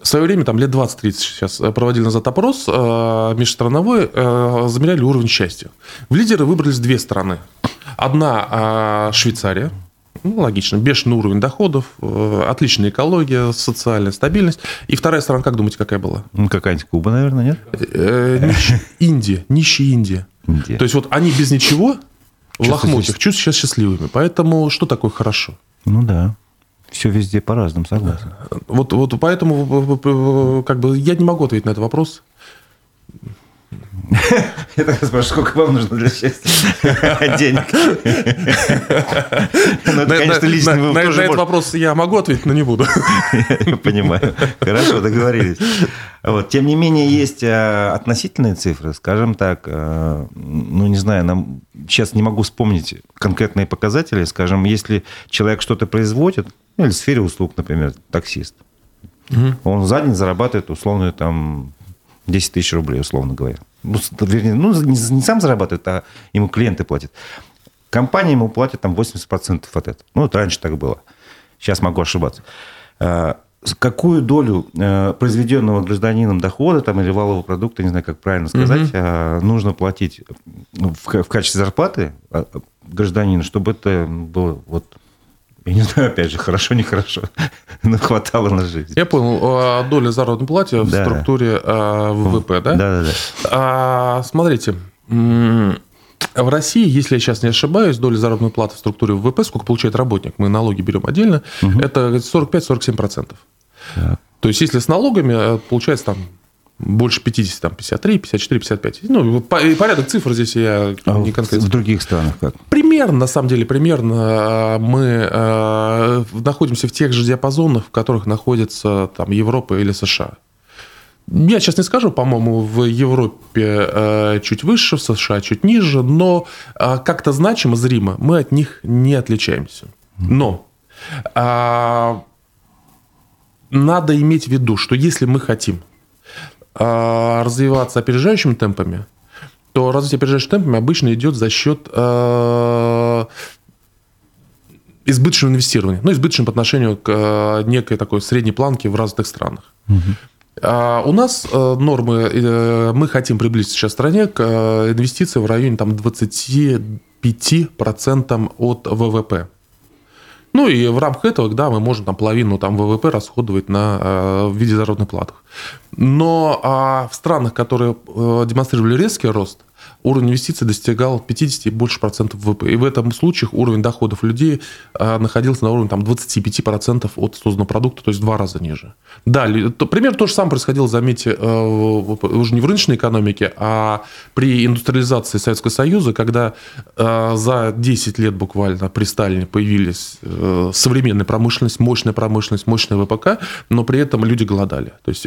В свое время, там лет 20-30 сейчас, э, проводили назад опрос э, межстрановой, э, замеряли уровень счастья. В лидеры выбрались две страны. Одна э, Швейцария, ну, логично, бешеный уровень доходов, э, отличная экология, социальная стабильность. И вторая страна, как думаете, какая была? Ну, какая-нибудь Куба, наверное, нет? Э, нищ... Индия, нищая Индия. Индия. То есть вот они без ничего в лохмотьях чувствуют себя счастливыми. Поэтому что такое хорошо? Ну да. Все везде по-разному, согласен. Вот, вот поэтому как бы я не могу ответить на этот вопрос. Я так спрашиваю, сколько вам нужно для счастья денег? Ну, это, конечно, личный На этот вопрос я могу ответить, но не буду. Я понимаю. Хорошо, договорились. Вот. Тем не менее, есть э, относительные цифры, скажем так, э, ну, не знаю, нам сейчас не могу вспомнить конкретные показатели. Скажем, если человек что-то производит, или в сфере услуг, например, таксист, угу. он за день зарабатывает условно там 10 тысяч рублей, условно говоря. Ну, вернее, ну, не, не сам зарабатывает, а ему клиенты платят. Компания ему платит там 80% от этого. Ну, вот раньше так было. Сейчас могу ошибаться. А, какую долю э, произведенного гражданином дохода там, или валового продукта, не знаю, как правильно сказать, угу. нужно платить в, в качестве зарплаты а, гражданину, чтобы это было вот я не знаю, опять же, хорошо, нехорошо, но хватало на жизнь. Я понял. Доля заработной платы в да. структуре а, ВВП, да? Да, да, да. А, смотрите, в России, если я сейчас не ошибаюсь, доля заработной платы в структуре ВВП, сколько получает работник, мы налоги берем отдельно, угу. это 45-47%. Так. То есть, если с налогами, э, получается там больше 50, там 53, 54, 55. Ну, порядок цифр здесь я а не конкретно. В других странах как? Примерно, на самом деле, примерно а, мы э, находимся в тех же диапазонах, в которых находится там Европа или США. Я сейчас не скажу, по-моему, в Европе э, чуть выше, в США чуть ниже, но как-то значимо, зримо мы от них не отличаемся. Но надо иметь в виду, что если мы хотим а, развиваться опережающими темпами, то развитие опережающими темпами обычно идет за счет э, избыточного инвестирования. Ну, избыточного по отношению к э, некой такой средней планке в развитых странах. Угу. А у нас нормы, э, мы хотим приблизиться сейчас в стране к э, инвестициям в районе там, 25% от ВВП. Ну и в рамках этого, да, мы можем там половину там, ВВП расходовать на, э, в виде заработных плат. Но а в странах, которые э, демонстрировали резкий рост, уровень инвестиций достигал 50 и больше процентов ВВП. И в этом случае уровень доходов людей а, находился на уровне там, 25 процентов от созданного продукта, то есть в два раза ниже. Да, то, примерно то же самое происходило, заметьте, э, уже не в рыночной экономике, а при индустриализации Советского Союза, когда э, за 10 лет буквально при Сталине появились э, современная промышленность, мощная промышленность, мощная ВПК, но при этом люди голодали. То есть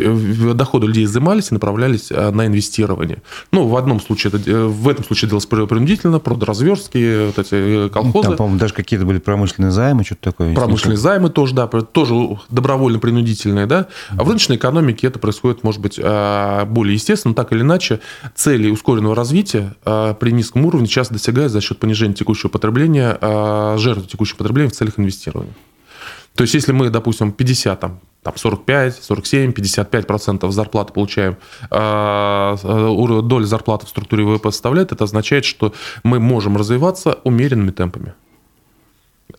доходы людей изымались и направлялись на инвестирование. Ну, в одном случае это в этом случае делалось принудительно, продразверстки, вот эти колхозы. Там, по-моему, даже какие-то были промышленные займы, что-то такое. Промышленные займы тоже, да, тоже добровольно-принудительные, да. А в рыночной экономике это происходит, может быть, а, более естественно, так или иначе. Цели ускоренного развития а, при низком уровне часто достигают за счет понижения текущего потребления, а, жертвы текущего потребления в целях инвестирования. То есть, если мы, допустим, 50, там, там 45, 47, 55 процентов зарплаты получаем, а, а, доля зарплаты в структуре ВВП составляет, это означает, что мы можем развиваться умеренными темпами.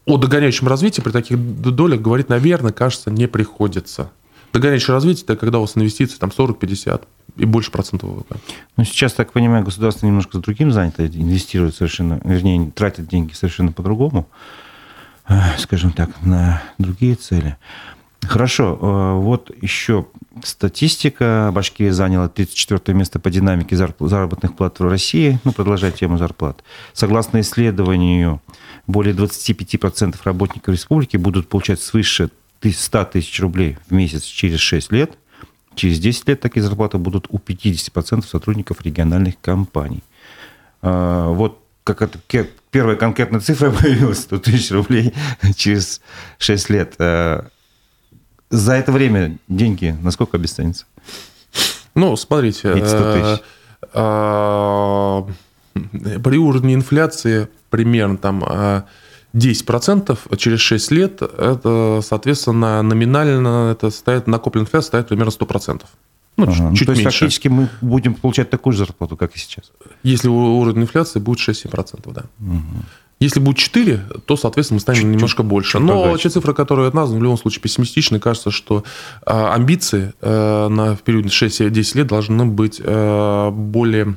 о догоняющем развитии при таких долях говорить, наверное, кажется, не приходится. Догоняющее развитие – это когда у вас инвестиции там 40-50 и больше процентов ВВП. Ну, сейчас, так понимаю, государство немножко с другим занято, инвестирует совершенно, вернее, тратит деньги совершенно по-другому, э, скажем так, на другие цели. Хорошо, э, вот еще статистика. Башкирия заняла 34 место по динамике заработных плат в России. Ну, продолжая тему зарплат. Согласно исследованию, более 25% работников республики будут получать свыше 100 тысяч рублей в месяц через 6 лет. Через 10 лет такие зарплаты будут у 50% сотрудников региональных компаний. Э, вот как это, первая конкретная цифра появилась, 100 тысяч рублей через 6 лет. Э, за это время деньги насколько обесценятся? Ну, смотрите, э, э, при уровне инфляции примерно там 10% э, через 6 лет, это, соответственно, номинально это стоит, накопленная инфляция стоит примерно 100%. Ну, ага. чуть, чуть То есть меньше. фактически мы будем получать такую же зарплату, как и сейчас. Если уровень инфляции будет 6-7%, да. Угу. Если будет 4, то, соответственно, мы станем чуть, немножко чуть, больше. Чуть Но богаче. те цифры, которые от нас, в любом случае пессимистичны. Кажется, что а, амбиции а, на, в период 6-10 лет должны быть а, более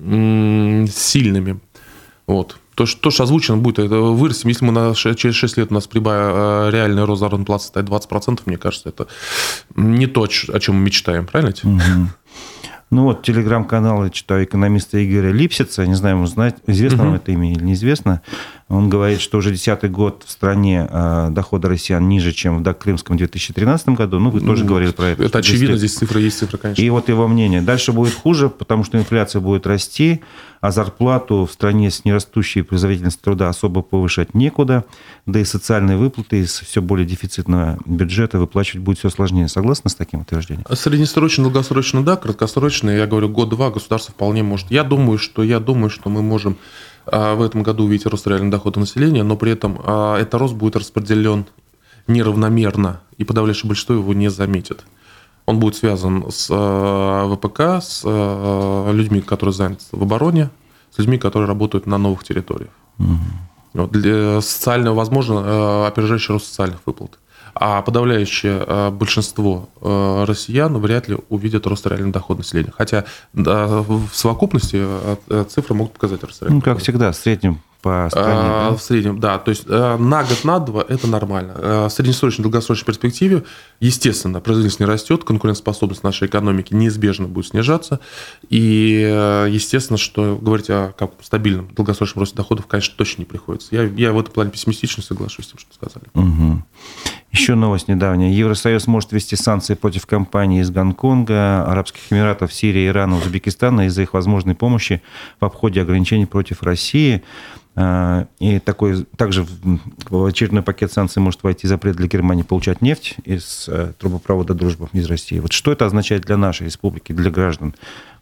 м, сильными. Вот. То, что, то, что озвучено будет, это вырастем. Если мы на, через 6 лет у нас прибавим реальный рост заработной платы составит 20%, мне кажется, это не то, о чем мы мечтаем, правильно? Угу. Ну вот, телеграм-канал, я читаю, экономиста Игоря Липсица, не знаю, ему знать, известно угу. вам это имя или неизвестно. Он говорит, что уже десятый год в стране э, доходы россиян ниже, чем в Крымском 2013 году. Ну, вы тоже ну, говорили про это. Это очевидно, здесь цифры есть цифры, конечно. И вот его мнение. Дальше будет хуже, потому что инфляция будет расти, а зарплату в стране с нерастущей производительностью труда особо повышать некуда, да и социальные выплаты из все более дефицитного бюджета выплачивать будет все сложнее. Согласны с таким утверждением? Среднесрочно, долгосрочно, да, краткосрочно, я говорю, год-два государство вполне может. Я думаю, что я думаю, что мы можем а, в этом году увидеть рост реального дохода населения, но при этом а, этот рост будет распределен неравномерно, и подавляющее большинство его не заметит. Он будет связан с а, ВПК, с людьми, которые заняты в обороне, с людьми, которые работают на новых территориях. Угу. Вот для социального, возможно, опережающий рост социальных выплат а подавляющее э, большинство э, россиян вряд ли увидят рост реального дохода населения. Хотя в совокупности э, цифры могут показать рост реального Ну, как всегда, в среднем по стране. А, да? В среднем, да. То есть на год, на два это нормально. В среднесрочной, долгосрочной перспективе, естественно, производительность не растет, конкурентоспособность нашей экономики неизбежно будет снижаться. И, естественно, что говорить о как, стабильном долгосрочном росте доходов, конечно, точно не приходится. Я, я в этом плане пессимистично соглашусь с тем, что сказали. Угу. Еще новость недавняя. Евросоюз может ввести санкции против компаний из Гонконга, Арабских Эмиратов, Сирии, Ирана, Узбекистана из-за их возможной помощи в обходе ограничений против России. А, и такой, также в очередной пакет санкций может войти запрет для Германии получать нефть из э, трубопровода «Дружба» из России. Вот что это означает для нашей республики, для граждан?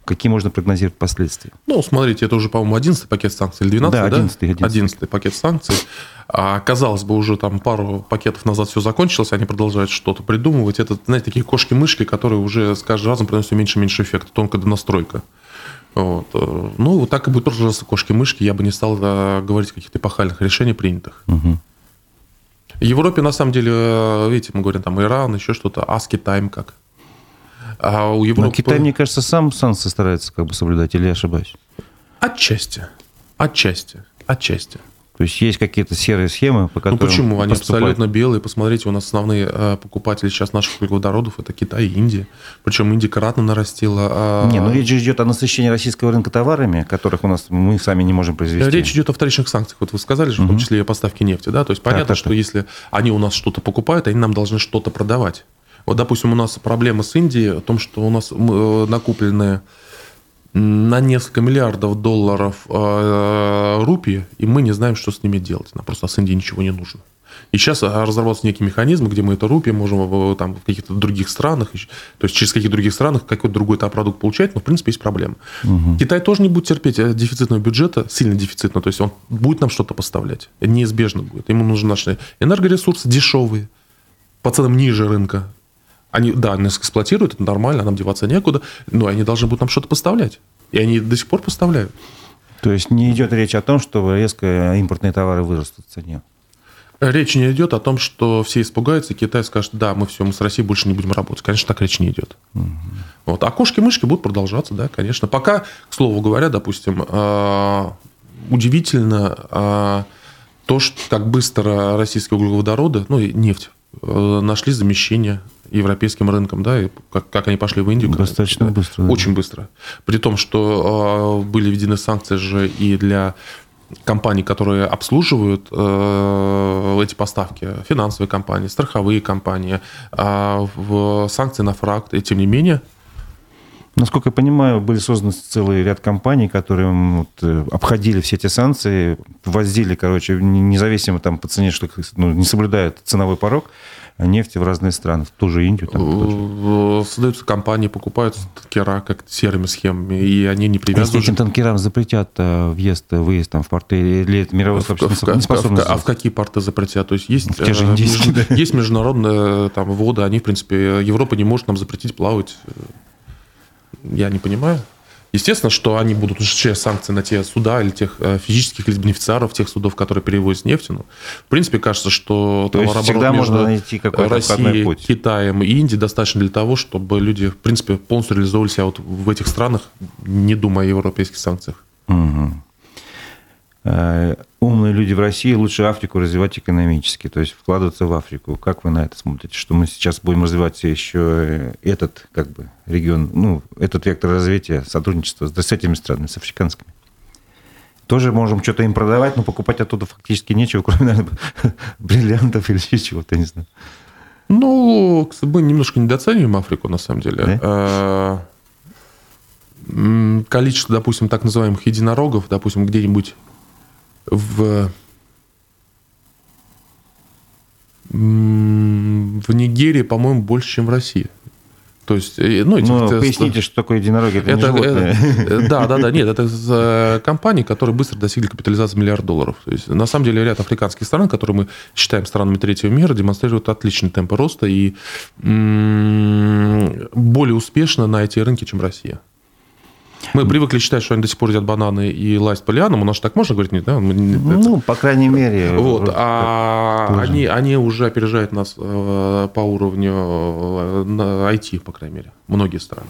Какие можно прогнозировать последствия? Ну, смотрите, это уже, по-моему, 11 пакет санкций или 12 да? 11, да? 11. 11 пакет санкций. А, казалось бы, уже там пару пакетов назад все закончилось, они продолжают что-то придумывать. Это, знаете, такие кошки-мышки, которые уже с каждым разом приносят меньше и меньше эффекта, тонкая настройка. Вот. Э, ну, вот так и будет тоже кошки-мышки. Я бы не стал да, говорить о каких-то эпохальных решениях принятых. Угу. В Европе, на самом деле, э, видите, мы говорим, там Иран, еще что-то, а с Китаем как? А у Европы... Но Китай, мне кажется, сам санкции старается как бы соблюдать, или я ошибаюсь? Отчасти. Отчасти. Отчасти. То есть есть какие-то серые схемы, по которым Ну почему? Они поступают. абсолютно белые. Посмотрите, у нас основные э, покупатели сейчас наших углеводородов – это Китай и Индия. Причем Индия кратно нарастила. А... Не, ну речь идет о насыщении российского рынка товарами, которых у нас мы сами не можем произвести. Речь идет о вторичных санкциях. Вот вы сказали же, угу. в том числе и о поставке нефти. Да? То есть понятно, так, так, что так. если они у нас что-то покупают, они нам должны что-то продавать. Вот, допустим, у нас проблема с Индией в том, что у нас э, накопленные на несколько миллиардов долларов э, рупий, и мы не знаем, что с ними делать. Нам просто с Индии ничего не нужно. И сейчас э, разработался некий механизм, где мы это рупии можем там, в каких-то других странах, то есть через каких-то других странах какой-то другой -то продукт получать, но в принципе есть проблема. Угу. Китай тоже не будет терпеть дефицитного бюджета, сильно дефицитного, то есть он будет нам что-то поставлять, неизбежно будет. Ему нужны наши энергоресурсы дешевые, по ценам ниже рынка, они, да, нас эксплуатируют, это нормально, нам деваться некуда, но они должны будут нам что-то поставлять. И они до сих пор поставляют. То есть не идет речь о том, что резко импортные товары вырастут в цене? Речь не идет о том, что все испугаются, и Китай скажет, да, мы все, мы с Россией больше не будем работать. Конечно, так речь не идет. Угу. Вот. А кошки-мышки будут продолжаться, да, конечно. Пока, к слову говоря, допустим, э, удивительно э, то, что как быстро российские углеводороды, ну и нефть, э, нашли замещение европейским рынком, да, и как, как они пошли в Индию. Достаточно да, быстро. Да. Очень быстро. При том, что э, были введены санкции же и для компаний, которые обслуживают э, эти поставки, финансовые компании, страховые компании, э, в санкции на фракт, и тем не менее Насколько я понимаю, были созданы целый ряд компаний, которые вот, э, обходили все эти санкции, возили, короче, независимо там по цене, что ну, не соблюдают ценовой порог, нефти в разные страны, в ту же Индию. Там, э, Создаются компании, покупают танкера как серыми схемами, и они не привязаны. Если этим танкерам запретят э, въезд, выезд там, в порты, или это мировое сообщество не способно А в какие порты запретят? То есть есть, те же индийские, есть международные там, воды, они, в принципе, Европа не может нам запретить плавать я не понимаю. Естественно, что они будут ужесточать санкции на те суда или тех э, физических лиц бенефициаров, тех судов, которые перевозят нефть. Ну, в принципе, кажется, что То есть всегда между можно найти какой-то Россией, путь. Китаем и Индией достаточно для того, чтобы люди, в принципе, полностью реализовывали себя вот в этих странах, не думая о европейских санкциях. Угу умные люди в России лучше Африку развивать экономически, то есть вкладываться в Африку. Как вы на это смотрите? Что мы сейчас будем развивать еще этот как бы регион, ну, этот вектор развития, сотрудничества с этими странами, с африканскими? Тоже можем что-то им продавать, но покупать оттуда фактически нечего, кроме, наверное, бриллиантов или чего-то, не знаю. Ну, мы немножко недооцениваем Африку, на самом деле. Да? А, количество, допустим, так называемых единорогов, допустим, где-нибудь в, в Нигерии, по-моему, больше, чем в России. То есть, э, ну, эти, ну, поясните, что такое единороги, это, это, это э, Да, да, да, нет, это э, компании, которые быстро достигли капитализации миллиард долларов. То есть, на самом деле, ряд африканских стран, которые мы считаем странами третьего мира, демонстрируют отличный темп роста и более успешно на эти рынки, чем Россия. Мы привыкли считать, что они до сих пор едят бананы и лазят по лианам. У нас так можно говорить? Нет, да? Ну, по крайней мере. Вот. А они, они уже опережают нас э, по уровню IT, э, по крайней мере. Многие страны.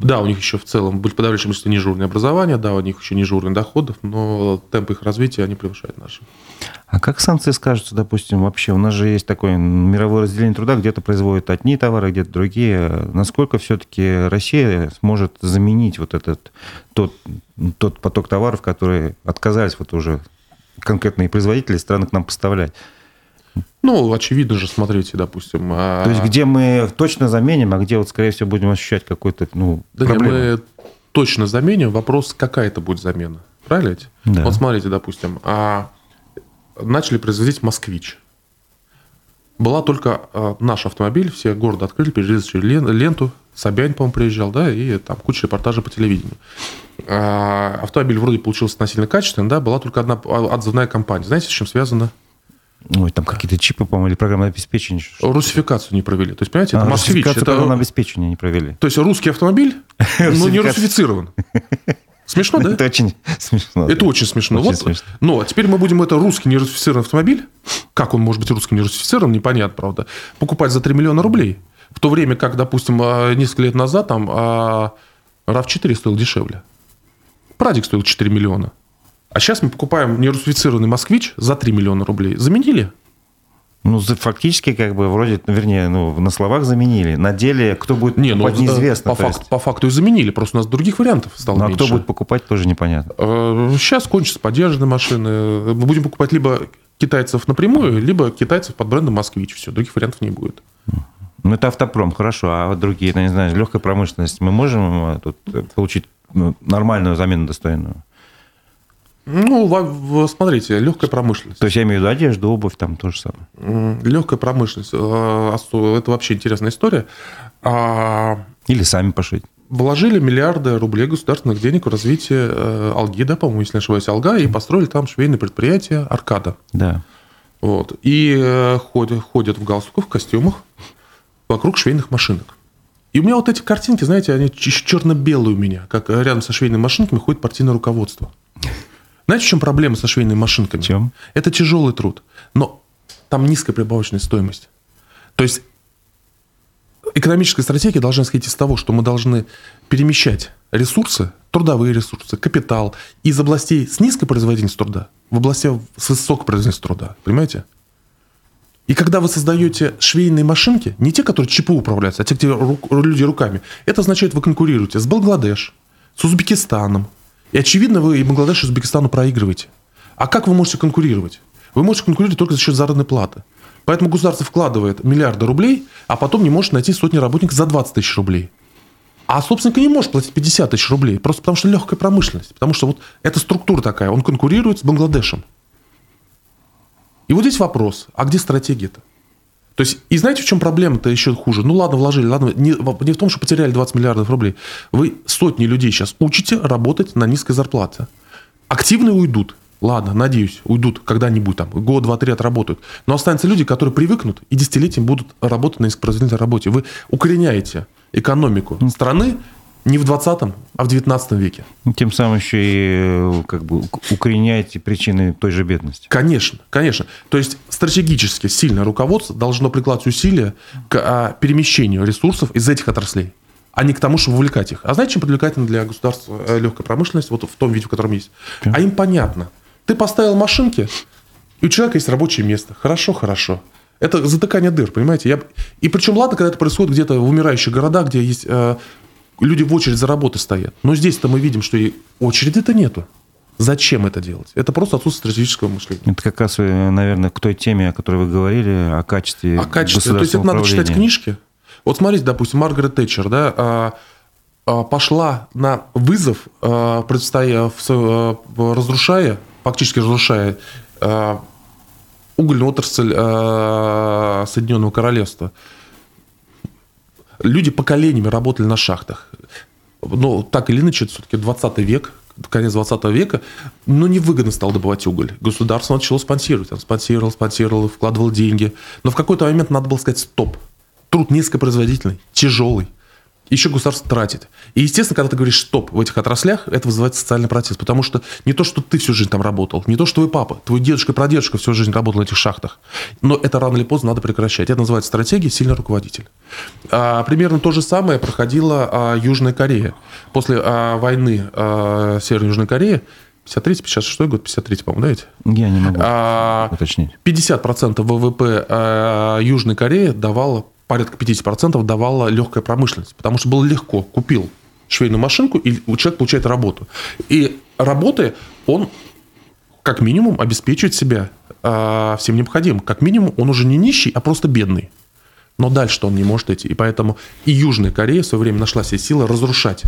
Да, у них еще в целом будет подавляющее большинство ниже уровня образования, да, у них еще уровень доходов, но темп их развития, они превышают наши. А как санкции скажутся, допустим, вообще? У нас же есть такое мировое разделение труда, где-то производят одни товары, где-то другие. Насколько все-таки Россия сможет заменить вот этот тот, тот поток товаров, которые отказались вот уже конкретные производители страны к нам поставлять? Ну, очевидно же, смотрите, допустим. А То есть, где мы точно заменим, а где, вот, скорее всего, будем ощущать какой-то, ну, да проблему? Нет, мы точно заменим. Вопрос, какая это будет замена. Правильно ведь? Да. Вот смотрите, допустим, а начали производить «Москвич». Была только а, наш автомобиль, все города открыли, перерезали ленту, Собянин, по-моему, приезжал, да, и там куча репортажей по телевидению. А, автомобиль вроде получился относительно качественный, да, была только одна отзывная компания. Знаете, с чем связано? Ой, там какие-то чипы, по-моему, или программное обеспечение. Русификацию не провели. То есть, понимаете, это а, москвич. Это программное обеспечение не провели. То есть, русский автомобиль, но не русифицирован. Смешно, да? Это очень смешно. Это очень смешно. Очень вот. смешно. Но а теперь мы будем это русский нерусифицированный автомобиль. Как он может быть русским нерусифицированным, непонятно, правда. Покупать за 3 миллиона рублей. В то время как, допустим, а, несколько лет назад там RAV4 а, стоил дешевле. Прадик стоил 4 миллиона. А сейчас мы покупаем нерусифицированный москвич за 3 миллиона рублей. Заменили? Ну, фактически, как бы, вроде, вернее, ну, на словах заменили. На деле, кто будет не, покупать, ну, неизвестно. По, факт, есть... по факту и заменили, просто у нас других вариантов стало ну, а кто будет покупать, тоже непонятно. Сейчас э, кончатся поддержанные машины. Мы будем покупать либо китайцев напрямую, либо китайцев под брендом «Москвич». Все, других вариантов не будет. Ну, это автопром, хорошо. А вот другие, ну, не знаю, легкая промышленность, мы можем э, тут э, получить ну, нормальную замену достойную? Ну, смотрите, легкая промышленность. То есть я имею в виду одежду, обувь, там то же самое. Легкая промышленность. Э, это вообще интересная история. А, Или сами пошить. Вложили миллиарды рублей государственных денег в развитие э, Алги, да, по-моему, если не ошибаюсь, Алга, и построили там швейное предприятие Аркада. Да. Вот. И э, ходят, ходят в галстуках, в костюмах вокруг швейных машинок. И у меня вот эти картинки, знаете, они черно-белые у меня, как рядом со швейными машинками ходит партийное руководство. Знаете, в чем проблема со швейными машинками? Чем? Это тяжелый труд, но там низкая прибавочная стоимость. То есть экономическая стратегия должна исходить из того, что мы должны перемещать ресурсы, трудовые ресурсы, капитал из областей с низкой производительностью труда в области с высокой производительностью труда. Понимаете? И когда вы создаете швейные машинки, не те, которые ЧПУ управляются, а те, где рук, люди руками, это означает, вы конкурируете с Бангладеш, с Узбекистаном. И очевидно, вы и Бангладеш, и Узбекистану проигрываете. А как вы можете конкурировать? Вы можете конкурировать только за счет заработной платы. Поэтому государство вкладывает миллиарды рублей, а потом не может найти сотни работников за 20 тысяч рублей. А собственник не может платить 50 тысяч рублей, просто потому что легкая промышленность. Потому что вот эта структура такая, он конкурирует с Бангладешем. И вот здесь вопрос, а где стратегия-то? То есть, и знаете, в чем проблема-то еще хуже? Ну ладно, вложили, ладно, не, не в том, что потеряли 20 миллиардов рублей. Вы сотни людей сейчас учите работать на низкой зарплате. Активные уйдут. Ладно, надеюсь, уйдут когда-нибудь там, год, два, три отработают. Но останутся люди, которые привыкнут и десятилетиями будут работать на низкопроизводительной работе. Вы укореняете экономику страны не в 20 а в 19 веке. Тем самым еще и как бы укореняете причины той же бедности. Конечно, конечно. То есть стратегически сильное руководство должно прикладывать усилия к а, перемещению ресурсов из этих отраслей а не к тому, чтобы вовлекать их. А знаете, чем привлекательна для государства э, легкая промышленность, вот в том виде, в котором есть? А им понятно. Ты поставил машинки, и у человека есть рабочее место. Хорошо, хорошо. Это затыкание дыр, понимаете? Я... И причем, ладно, когда это происходит где-то в умирающих городах, где есть э, люди в очередь за работой стоят. Но здесь-то мы видим, что и очереди-то нету. Зачем это делать? Это просто отсутствие стратегического мышления. Это как раз, э, наверное, к той теме, о которой вы говорили, о качестве О качестве. То есть это надо читать книжки. Вот смотрите, допустим, Маргарет Тэтчер, да, а, а, пошла на вызов, а, предстоя, разрушая, фактически разрушая угольную отрасль Соединенного Королевства люди поколениями работали на шахтах. Но так или иначе, это все-таки 20 век, конец 20 века, но невыгодно стало добывать уголь. Государство начало спонсировать. Он спонсировал, спонсировал, вкладывал деньги. Но в какой-то момент надо было сказать «стоп». Труд низкопроизводительный, тяжелый еще государство тратит. И, естественно, когда ты говоришь «стоп» в этих отраслях, это вызывает социальный протест. Потому что не то, что ты всю жизнь там работал, не то, что твой папа, твой дедушка и прадедушка всю жизнь работал на этих шахтах. Но это рано или поздно надо прекращать. Это называется стратегия «сильный руководитель». А, примерно то же самое проходила а, Южная Корея. После а, войны а, Северной Южной Кореи 53 56 год, 53 по-моему, да ведь? Я не могу а, уточнить. 50% ВВП а, Южной Кореи давала порядка 50% давала легкая промышленность, потому что было легко. Купил швейную машинку, и человек получает работу. И работая, он как минимум обеспечивает себя э, всем необходимым. Как минимум, он уже не нищий, а просто бедный. Но дальше он не может идти. И поэтому и Южная Корея в свое время нашла себе силы разрушать,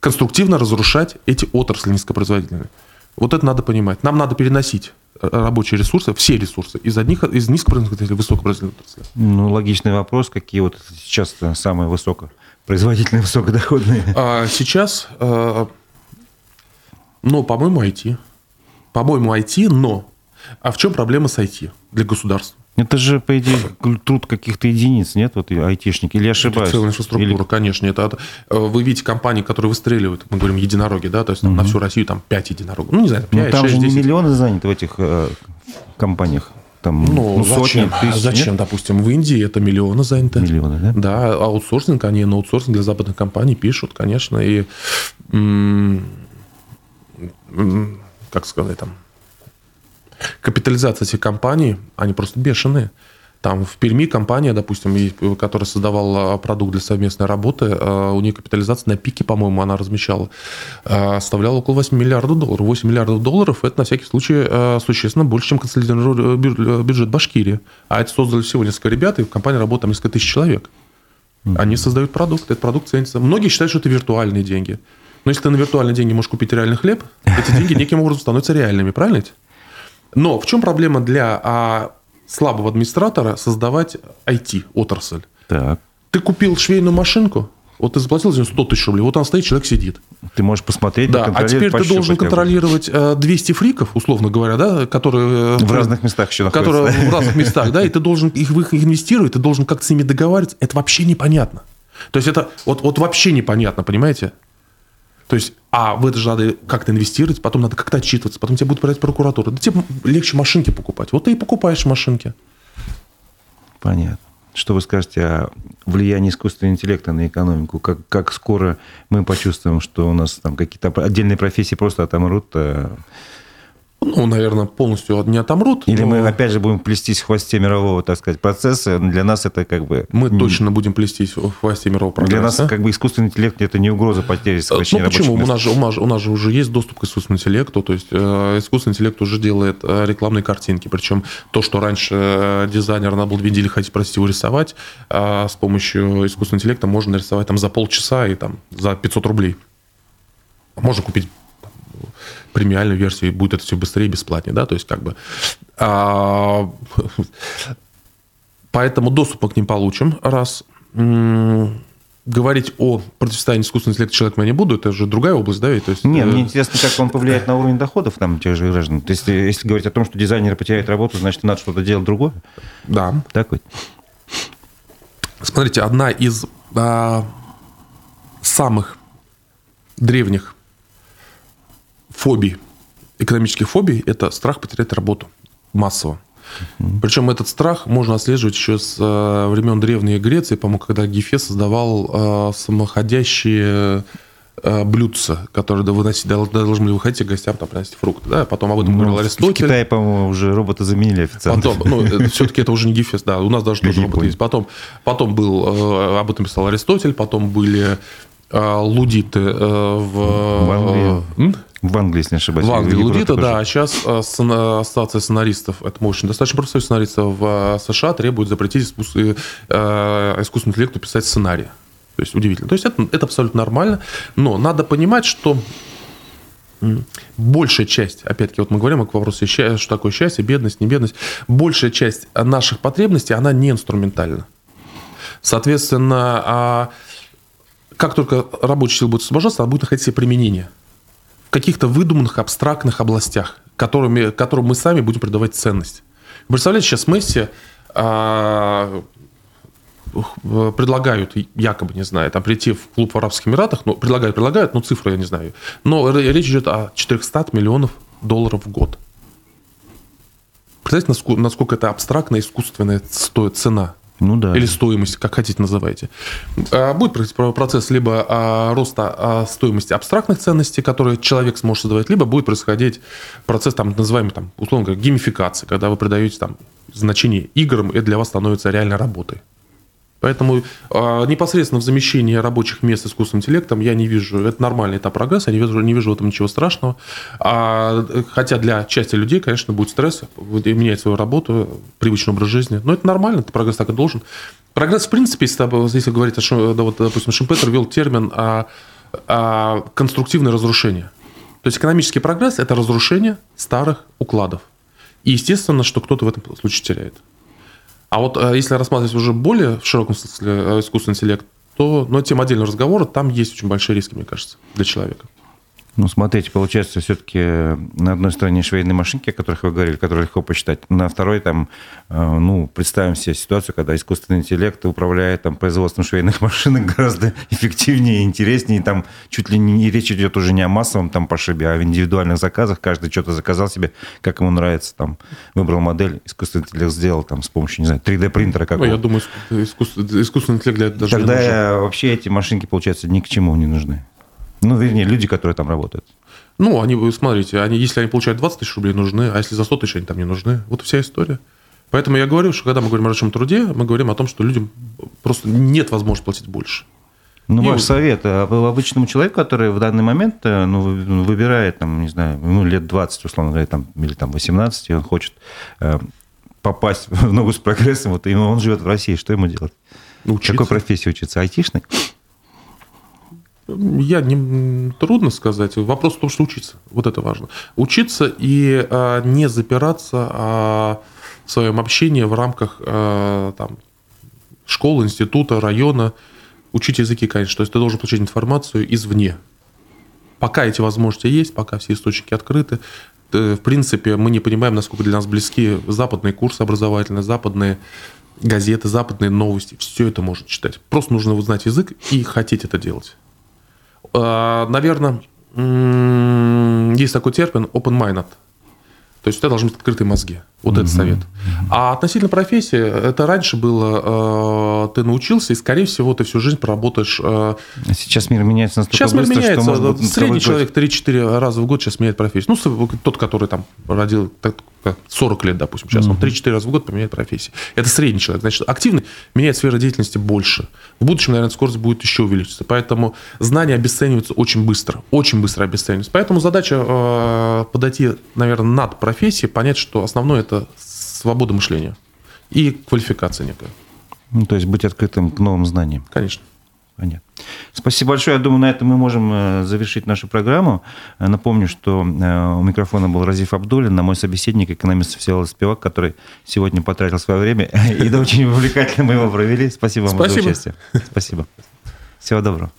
конструктивно разрушать эти отрасли низкопроизводительные. Вот это надо понимать. Нам надо переносить рабочие ресурсы, все ресурсы, из одних, из низкопроизводительных или высокопроизводительных отраслей. Ну, логичный вопрос, какие вот сейчас самые высокопроизводительные, высокодоходные? А сейчас, а, ну, по-моему, IT. По-моему, IT, но... А в чем проблема с IT для государства? Это же, по идее, труд каких-то единиц, нет, вот айтишники, или ошибаюсь? Это целая инфраструктура, или... конечно. Это, э, вы видите компании, которые выстреливают, мы говорим, единороги, да, то есть угу. на всю Россию там 5 единорогов. Ну, не знаю, 5, Но там 6, же 10. не миллионы заняты в этих э, компаниях. Там, ну, ну сотни, зачем? тысяч. Зачем, нет? допустим, в Индии это миллионы заняты. Миллионы, да? Да, аутсорсинг, они на аутсорсинг для западных компаний пишут, конечно, и, как сказать, там, капитализация этих компаний, они просто бешеные. Там в Перми компания, допустим, которая создавала продукт для совместной работы, э, у нее капитализация на пике, по-моему, она размещала, э, составляла около 8 миллиардов долларов. 8 миллиардов долларов – это, на всякий случай, э, существенно больше, чем консолидированный бюджет Башкирии. А это создали всего несколько ребят, и в компании работает там несколько тысяч человек. Они создают продукт, этот продукт ценится. Многие считают, что это виртуальные деньги. Но если ты на виртуальные деньги можешь купить реальный хлеб, эти деньги неким образом становятся реальными, правильно? Но в чем проблема для а, слабого администратора создавать IT-отрасль? Так. Ты купил швейную машинку, вот ты заплатил за нее 100 тысяч рублей, вот там стоит, человек сидит. Ты можешь посмотреть, да, а теперь ты должен контролировать 200 э, фриков, условно говоря, да, которые... В разных местах еще находятся. Которые в разных местах, да, и ты должен их в их инвестировать, ты должен как-то с ними договариваться. Это вообще непонятно. То есть это вот, вот вообще непонятно, понимаете? То есть, а в это же надо как-то инвестировать, потом надо как-то отчитываться, потом тебе будут проверять прокуратура. Да тебе легче машинки покупать. Вот ты и покупаешь машинки. Понятно. Что вы скажете о влиянии искусственного интеллекта на экономику? Как, как скоро мы почувствуем, что у нас там какие-то отдельные профессии просто отомрут? Э, Ну, наверное, полностью не отомрут. Или но мы опять же будем плестись в хвосте мирового, так сказать, процесса? Для нас это как бы... мы точно будем плестись в хвосте мирового Для нас как бы искусственный интеллект это не угроза потери Ну сокращения почему? У нас, же, у, нас, у нас же уже есть доступ к искусственному интеллекту, то есть э, искусственный интеллект уже делает э, рекламные картинки, причем то, что раньше э, дизайнер надо было видеть или хотеть, простите, его рисовать, а с помощью искусственного интеллекта можно нарисовать там за полчаса и там за 500 рублей. Можно купить там, премиальную версию, и будет это все быстрее и бесплатнее, да, то есть как бы... а, Поэтому доступ мы к ним получим, раз. Говорить о противостоянии искусственного интеллекта человеком я не буду, это же другая область, да? То есть, Не, э, мне интересно, как он повлияет на уровень доходов там тех же граждан. То есть, если говорить о том, что дизайнеры потеряют работу, значит, надо что-то делать другое. Да. Так ведь? Смотрите, одна из а, самых древних фобий, экономических фобий, это страх потерять работу массово. Причем этот страх можно отслеживать еще с э, времен Древней Греции, по-моему, когда Гефес создавал э, самоходящие э, блюдца, которые выносить, должны были выходить к гостям, там, приносить фрукты. Да? Потом об этом говорил Ну, в Аристотель. Китае, по-моему, уже роботы заменили официанты. Потом, ну, все-таки это уже не Гефес, да, у нас даже тоже Япония. робот есть. Потом, потом был, об этом писал Аристотель, потом были лудиты в... В Англии. В Англии, если не ошибаюсь. В Англии тоже. да. А сейчас э, сцена- ассоциация сценаристов, это очень достаточно простой сценаристов в э, США требует запретить искус- э, э, искусственному интеллекту писать сценарии. То есть удивительно. То есть это, это абсолютно нормально. Но надо понимать, что большая часть, опять-таки, вот мы говорим о вопросе, ща- что такое счастье, бедность, не бедность, большая часть наших потребностей, она не инструментальна. Соответственно, а как только рабочая сила будет освобождаться, она будет находить себе применение в каких-то выдуманных, абстрактных областях, которыми, которым мы сами будем придавать ценность. Представляете, сейчас Месси а, х- предлагают, якобы, не знаю, там прийти в клуб в Арабских Эмиратах, ну, предлагают, предлагают, но цифру я не знаю. Но речь идет о 400 миллионов долларов в год. Представляете, наску- насколько это абстрактная, искусственная стоит цена? Ну да. Или стоимость, как хотите называйте. А, Будет процесс либо а, роста а, стоимости абстрактных ценностей, которые человек сможет создавать, либо будет происходить процесс, там, называемый, там, условно говоря, геймификации, когда вы придаете там, значение играм, и для вас становится реальной работой. Поэтому а, непосредственно в замещении рабочих мест искусственным интеллектом я не вижу, это нормальный этап прогресса, я не вижу, не вижу в этом ничего страшного. А, хотя для части людей, конечно, будет стресс, менять свою работу, привычный образ жизни. Но это нормально, это прогресс так и должен. Прогресс, в принципе, если, если говорить, о да, вот, допустим, Шимпетер ввел термин а, а, конструктивное разрушение. То есть экономический прогресс – это разрушение старых укладов. И естественно, что кто-то в этом случае теряет. А вот э, если рассматривать уже более в широком смысле э, искусственный интеллект, то, но тема отдельного разговора, там есть очень большие риски, мне кажется, для человека. Ну, смотрите, получается, все-таки на одной стороне швейные машинки, о которых вы говорили, которые легко посчитать, на второй там, э, ну, представим себе ситуацию, когда искусственный интеллект управляет там производством швейных машинок гораздо эффективнее, интереснее, там чуть ли не речь идет уже не о массовом там пошибе, а о индивидуальных заказах, каждый что-то заказал себе, как ему нравится, там, выбрал модель, искусственный интеллект сделал там с помощью, не знаю, 3D-принтера Ну, какого-то. я думаю, искусственный интеллект для этого даже Тогда э, вообще эти машинки, получается, ни к чему не нужны. Ну, вернее, люди, которые там работают. Ну, они, вы смотрите, они, если они получают 20 тысяч рублей, нужны, а если за 100 тысяч, они там не нужны. Вот вся история. Поэтому я говорю, что когда мы говорим о рабочем труде, мы говорим о том, что людям просто нет возможности платить больше. Ну, И ваш вот- совет а обычному человеку, который в данный момент э, ну, ну, выбирает, там, не знаю, ну, лет 20, условно говоря, там, или там 18, и он хочет э, попасть в ногу с прогрессом, вот, и он живет в России, что ему делать? Учиться. Какой профессии учиться? Айтишный? Я не трудно сказать. Вопрос в том, что учиться. Вот это важно. Учиться и а, не запираться а, в своем общении в рамках а, там, школы, института, района. Учить языки, конечно. То есть ты должен получить информацию извне. Пока эти возможности есть, пока все источники открыты, э, в принципе, мы не понимаем, насколько для нас близки западные курсы образовательные, западные газеты, западные новости. Все это можно читать. Просто нужно узнать язык и хотеть это делать. Наверное, есть такой термин open-minded. То есть у тебя должны быть открытые мозги. Вот mm-hmm. этот совет. А относительно профессии, это раньше было, э, ты научился, и, скорее всего, ты всю жизнь проработаешь... Э, сейчас мир меняется настолько сейчас быстро, мир меняется. что, может быть, Средний человек 3-4 раза в год сейчас меняет профессию. Ну, тот, который там родил 40 лет, допустим, сейчас, mm-hmm. он 3-4 раза в год поменяет профессию. Это средний человек. Значит, активный меняет сферу деятельности больше. В будущем, наверное, скорость будет еще увеличиться. Поэтому знания обесцениваются очень быстро. Очень быстро обесцениваются. Поэтому задача э, подойти, наверное, над профессией, понять, что основное это это свобода мышления и квалификация некая. Ну, то есть быть открытым к новым знаниям. Конечно. Понятно. Спасибо большое. Я думаю, на этом мы можем э, завершить нашу программу. Э, напомню, что э, у микрофона был Разиф Абдулин, а мой собеседник, экономист Всеволод Спивак, который сегодня потратил свое время. И да, очень увлекательно мы его провели. Спасибо вам Спасибо. за участие. Спасибо. Всего доброго.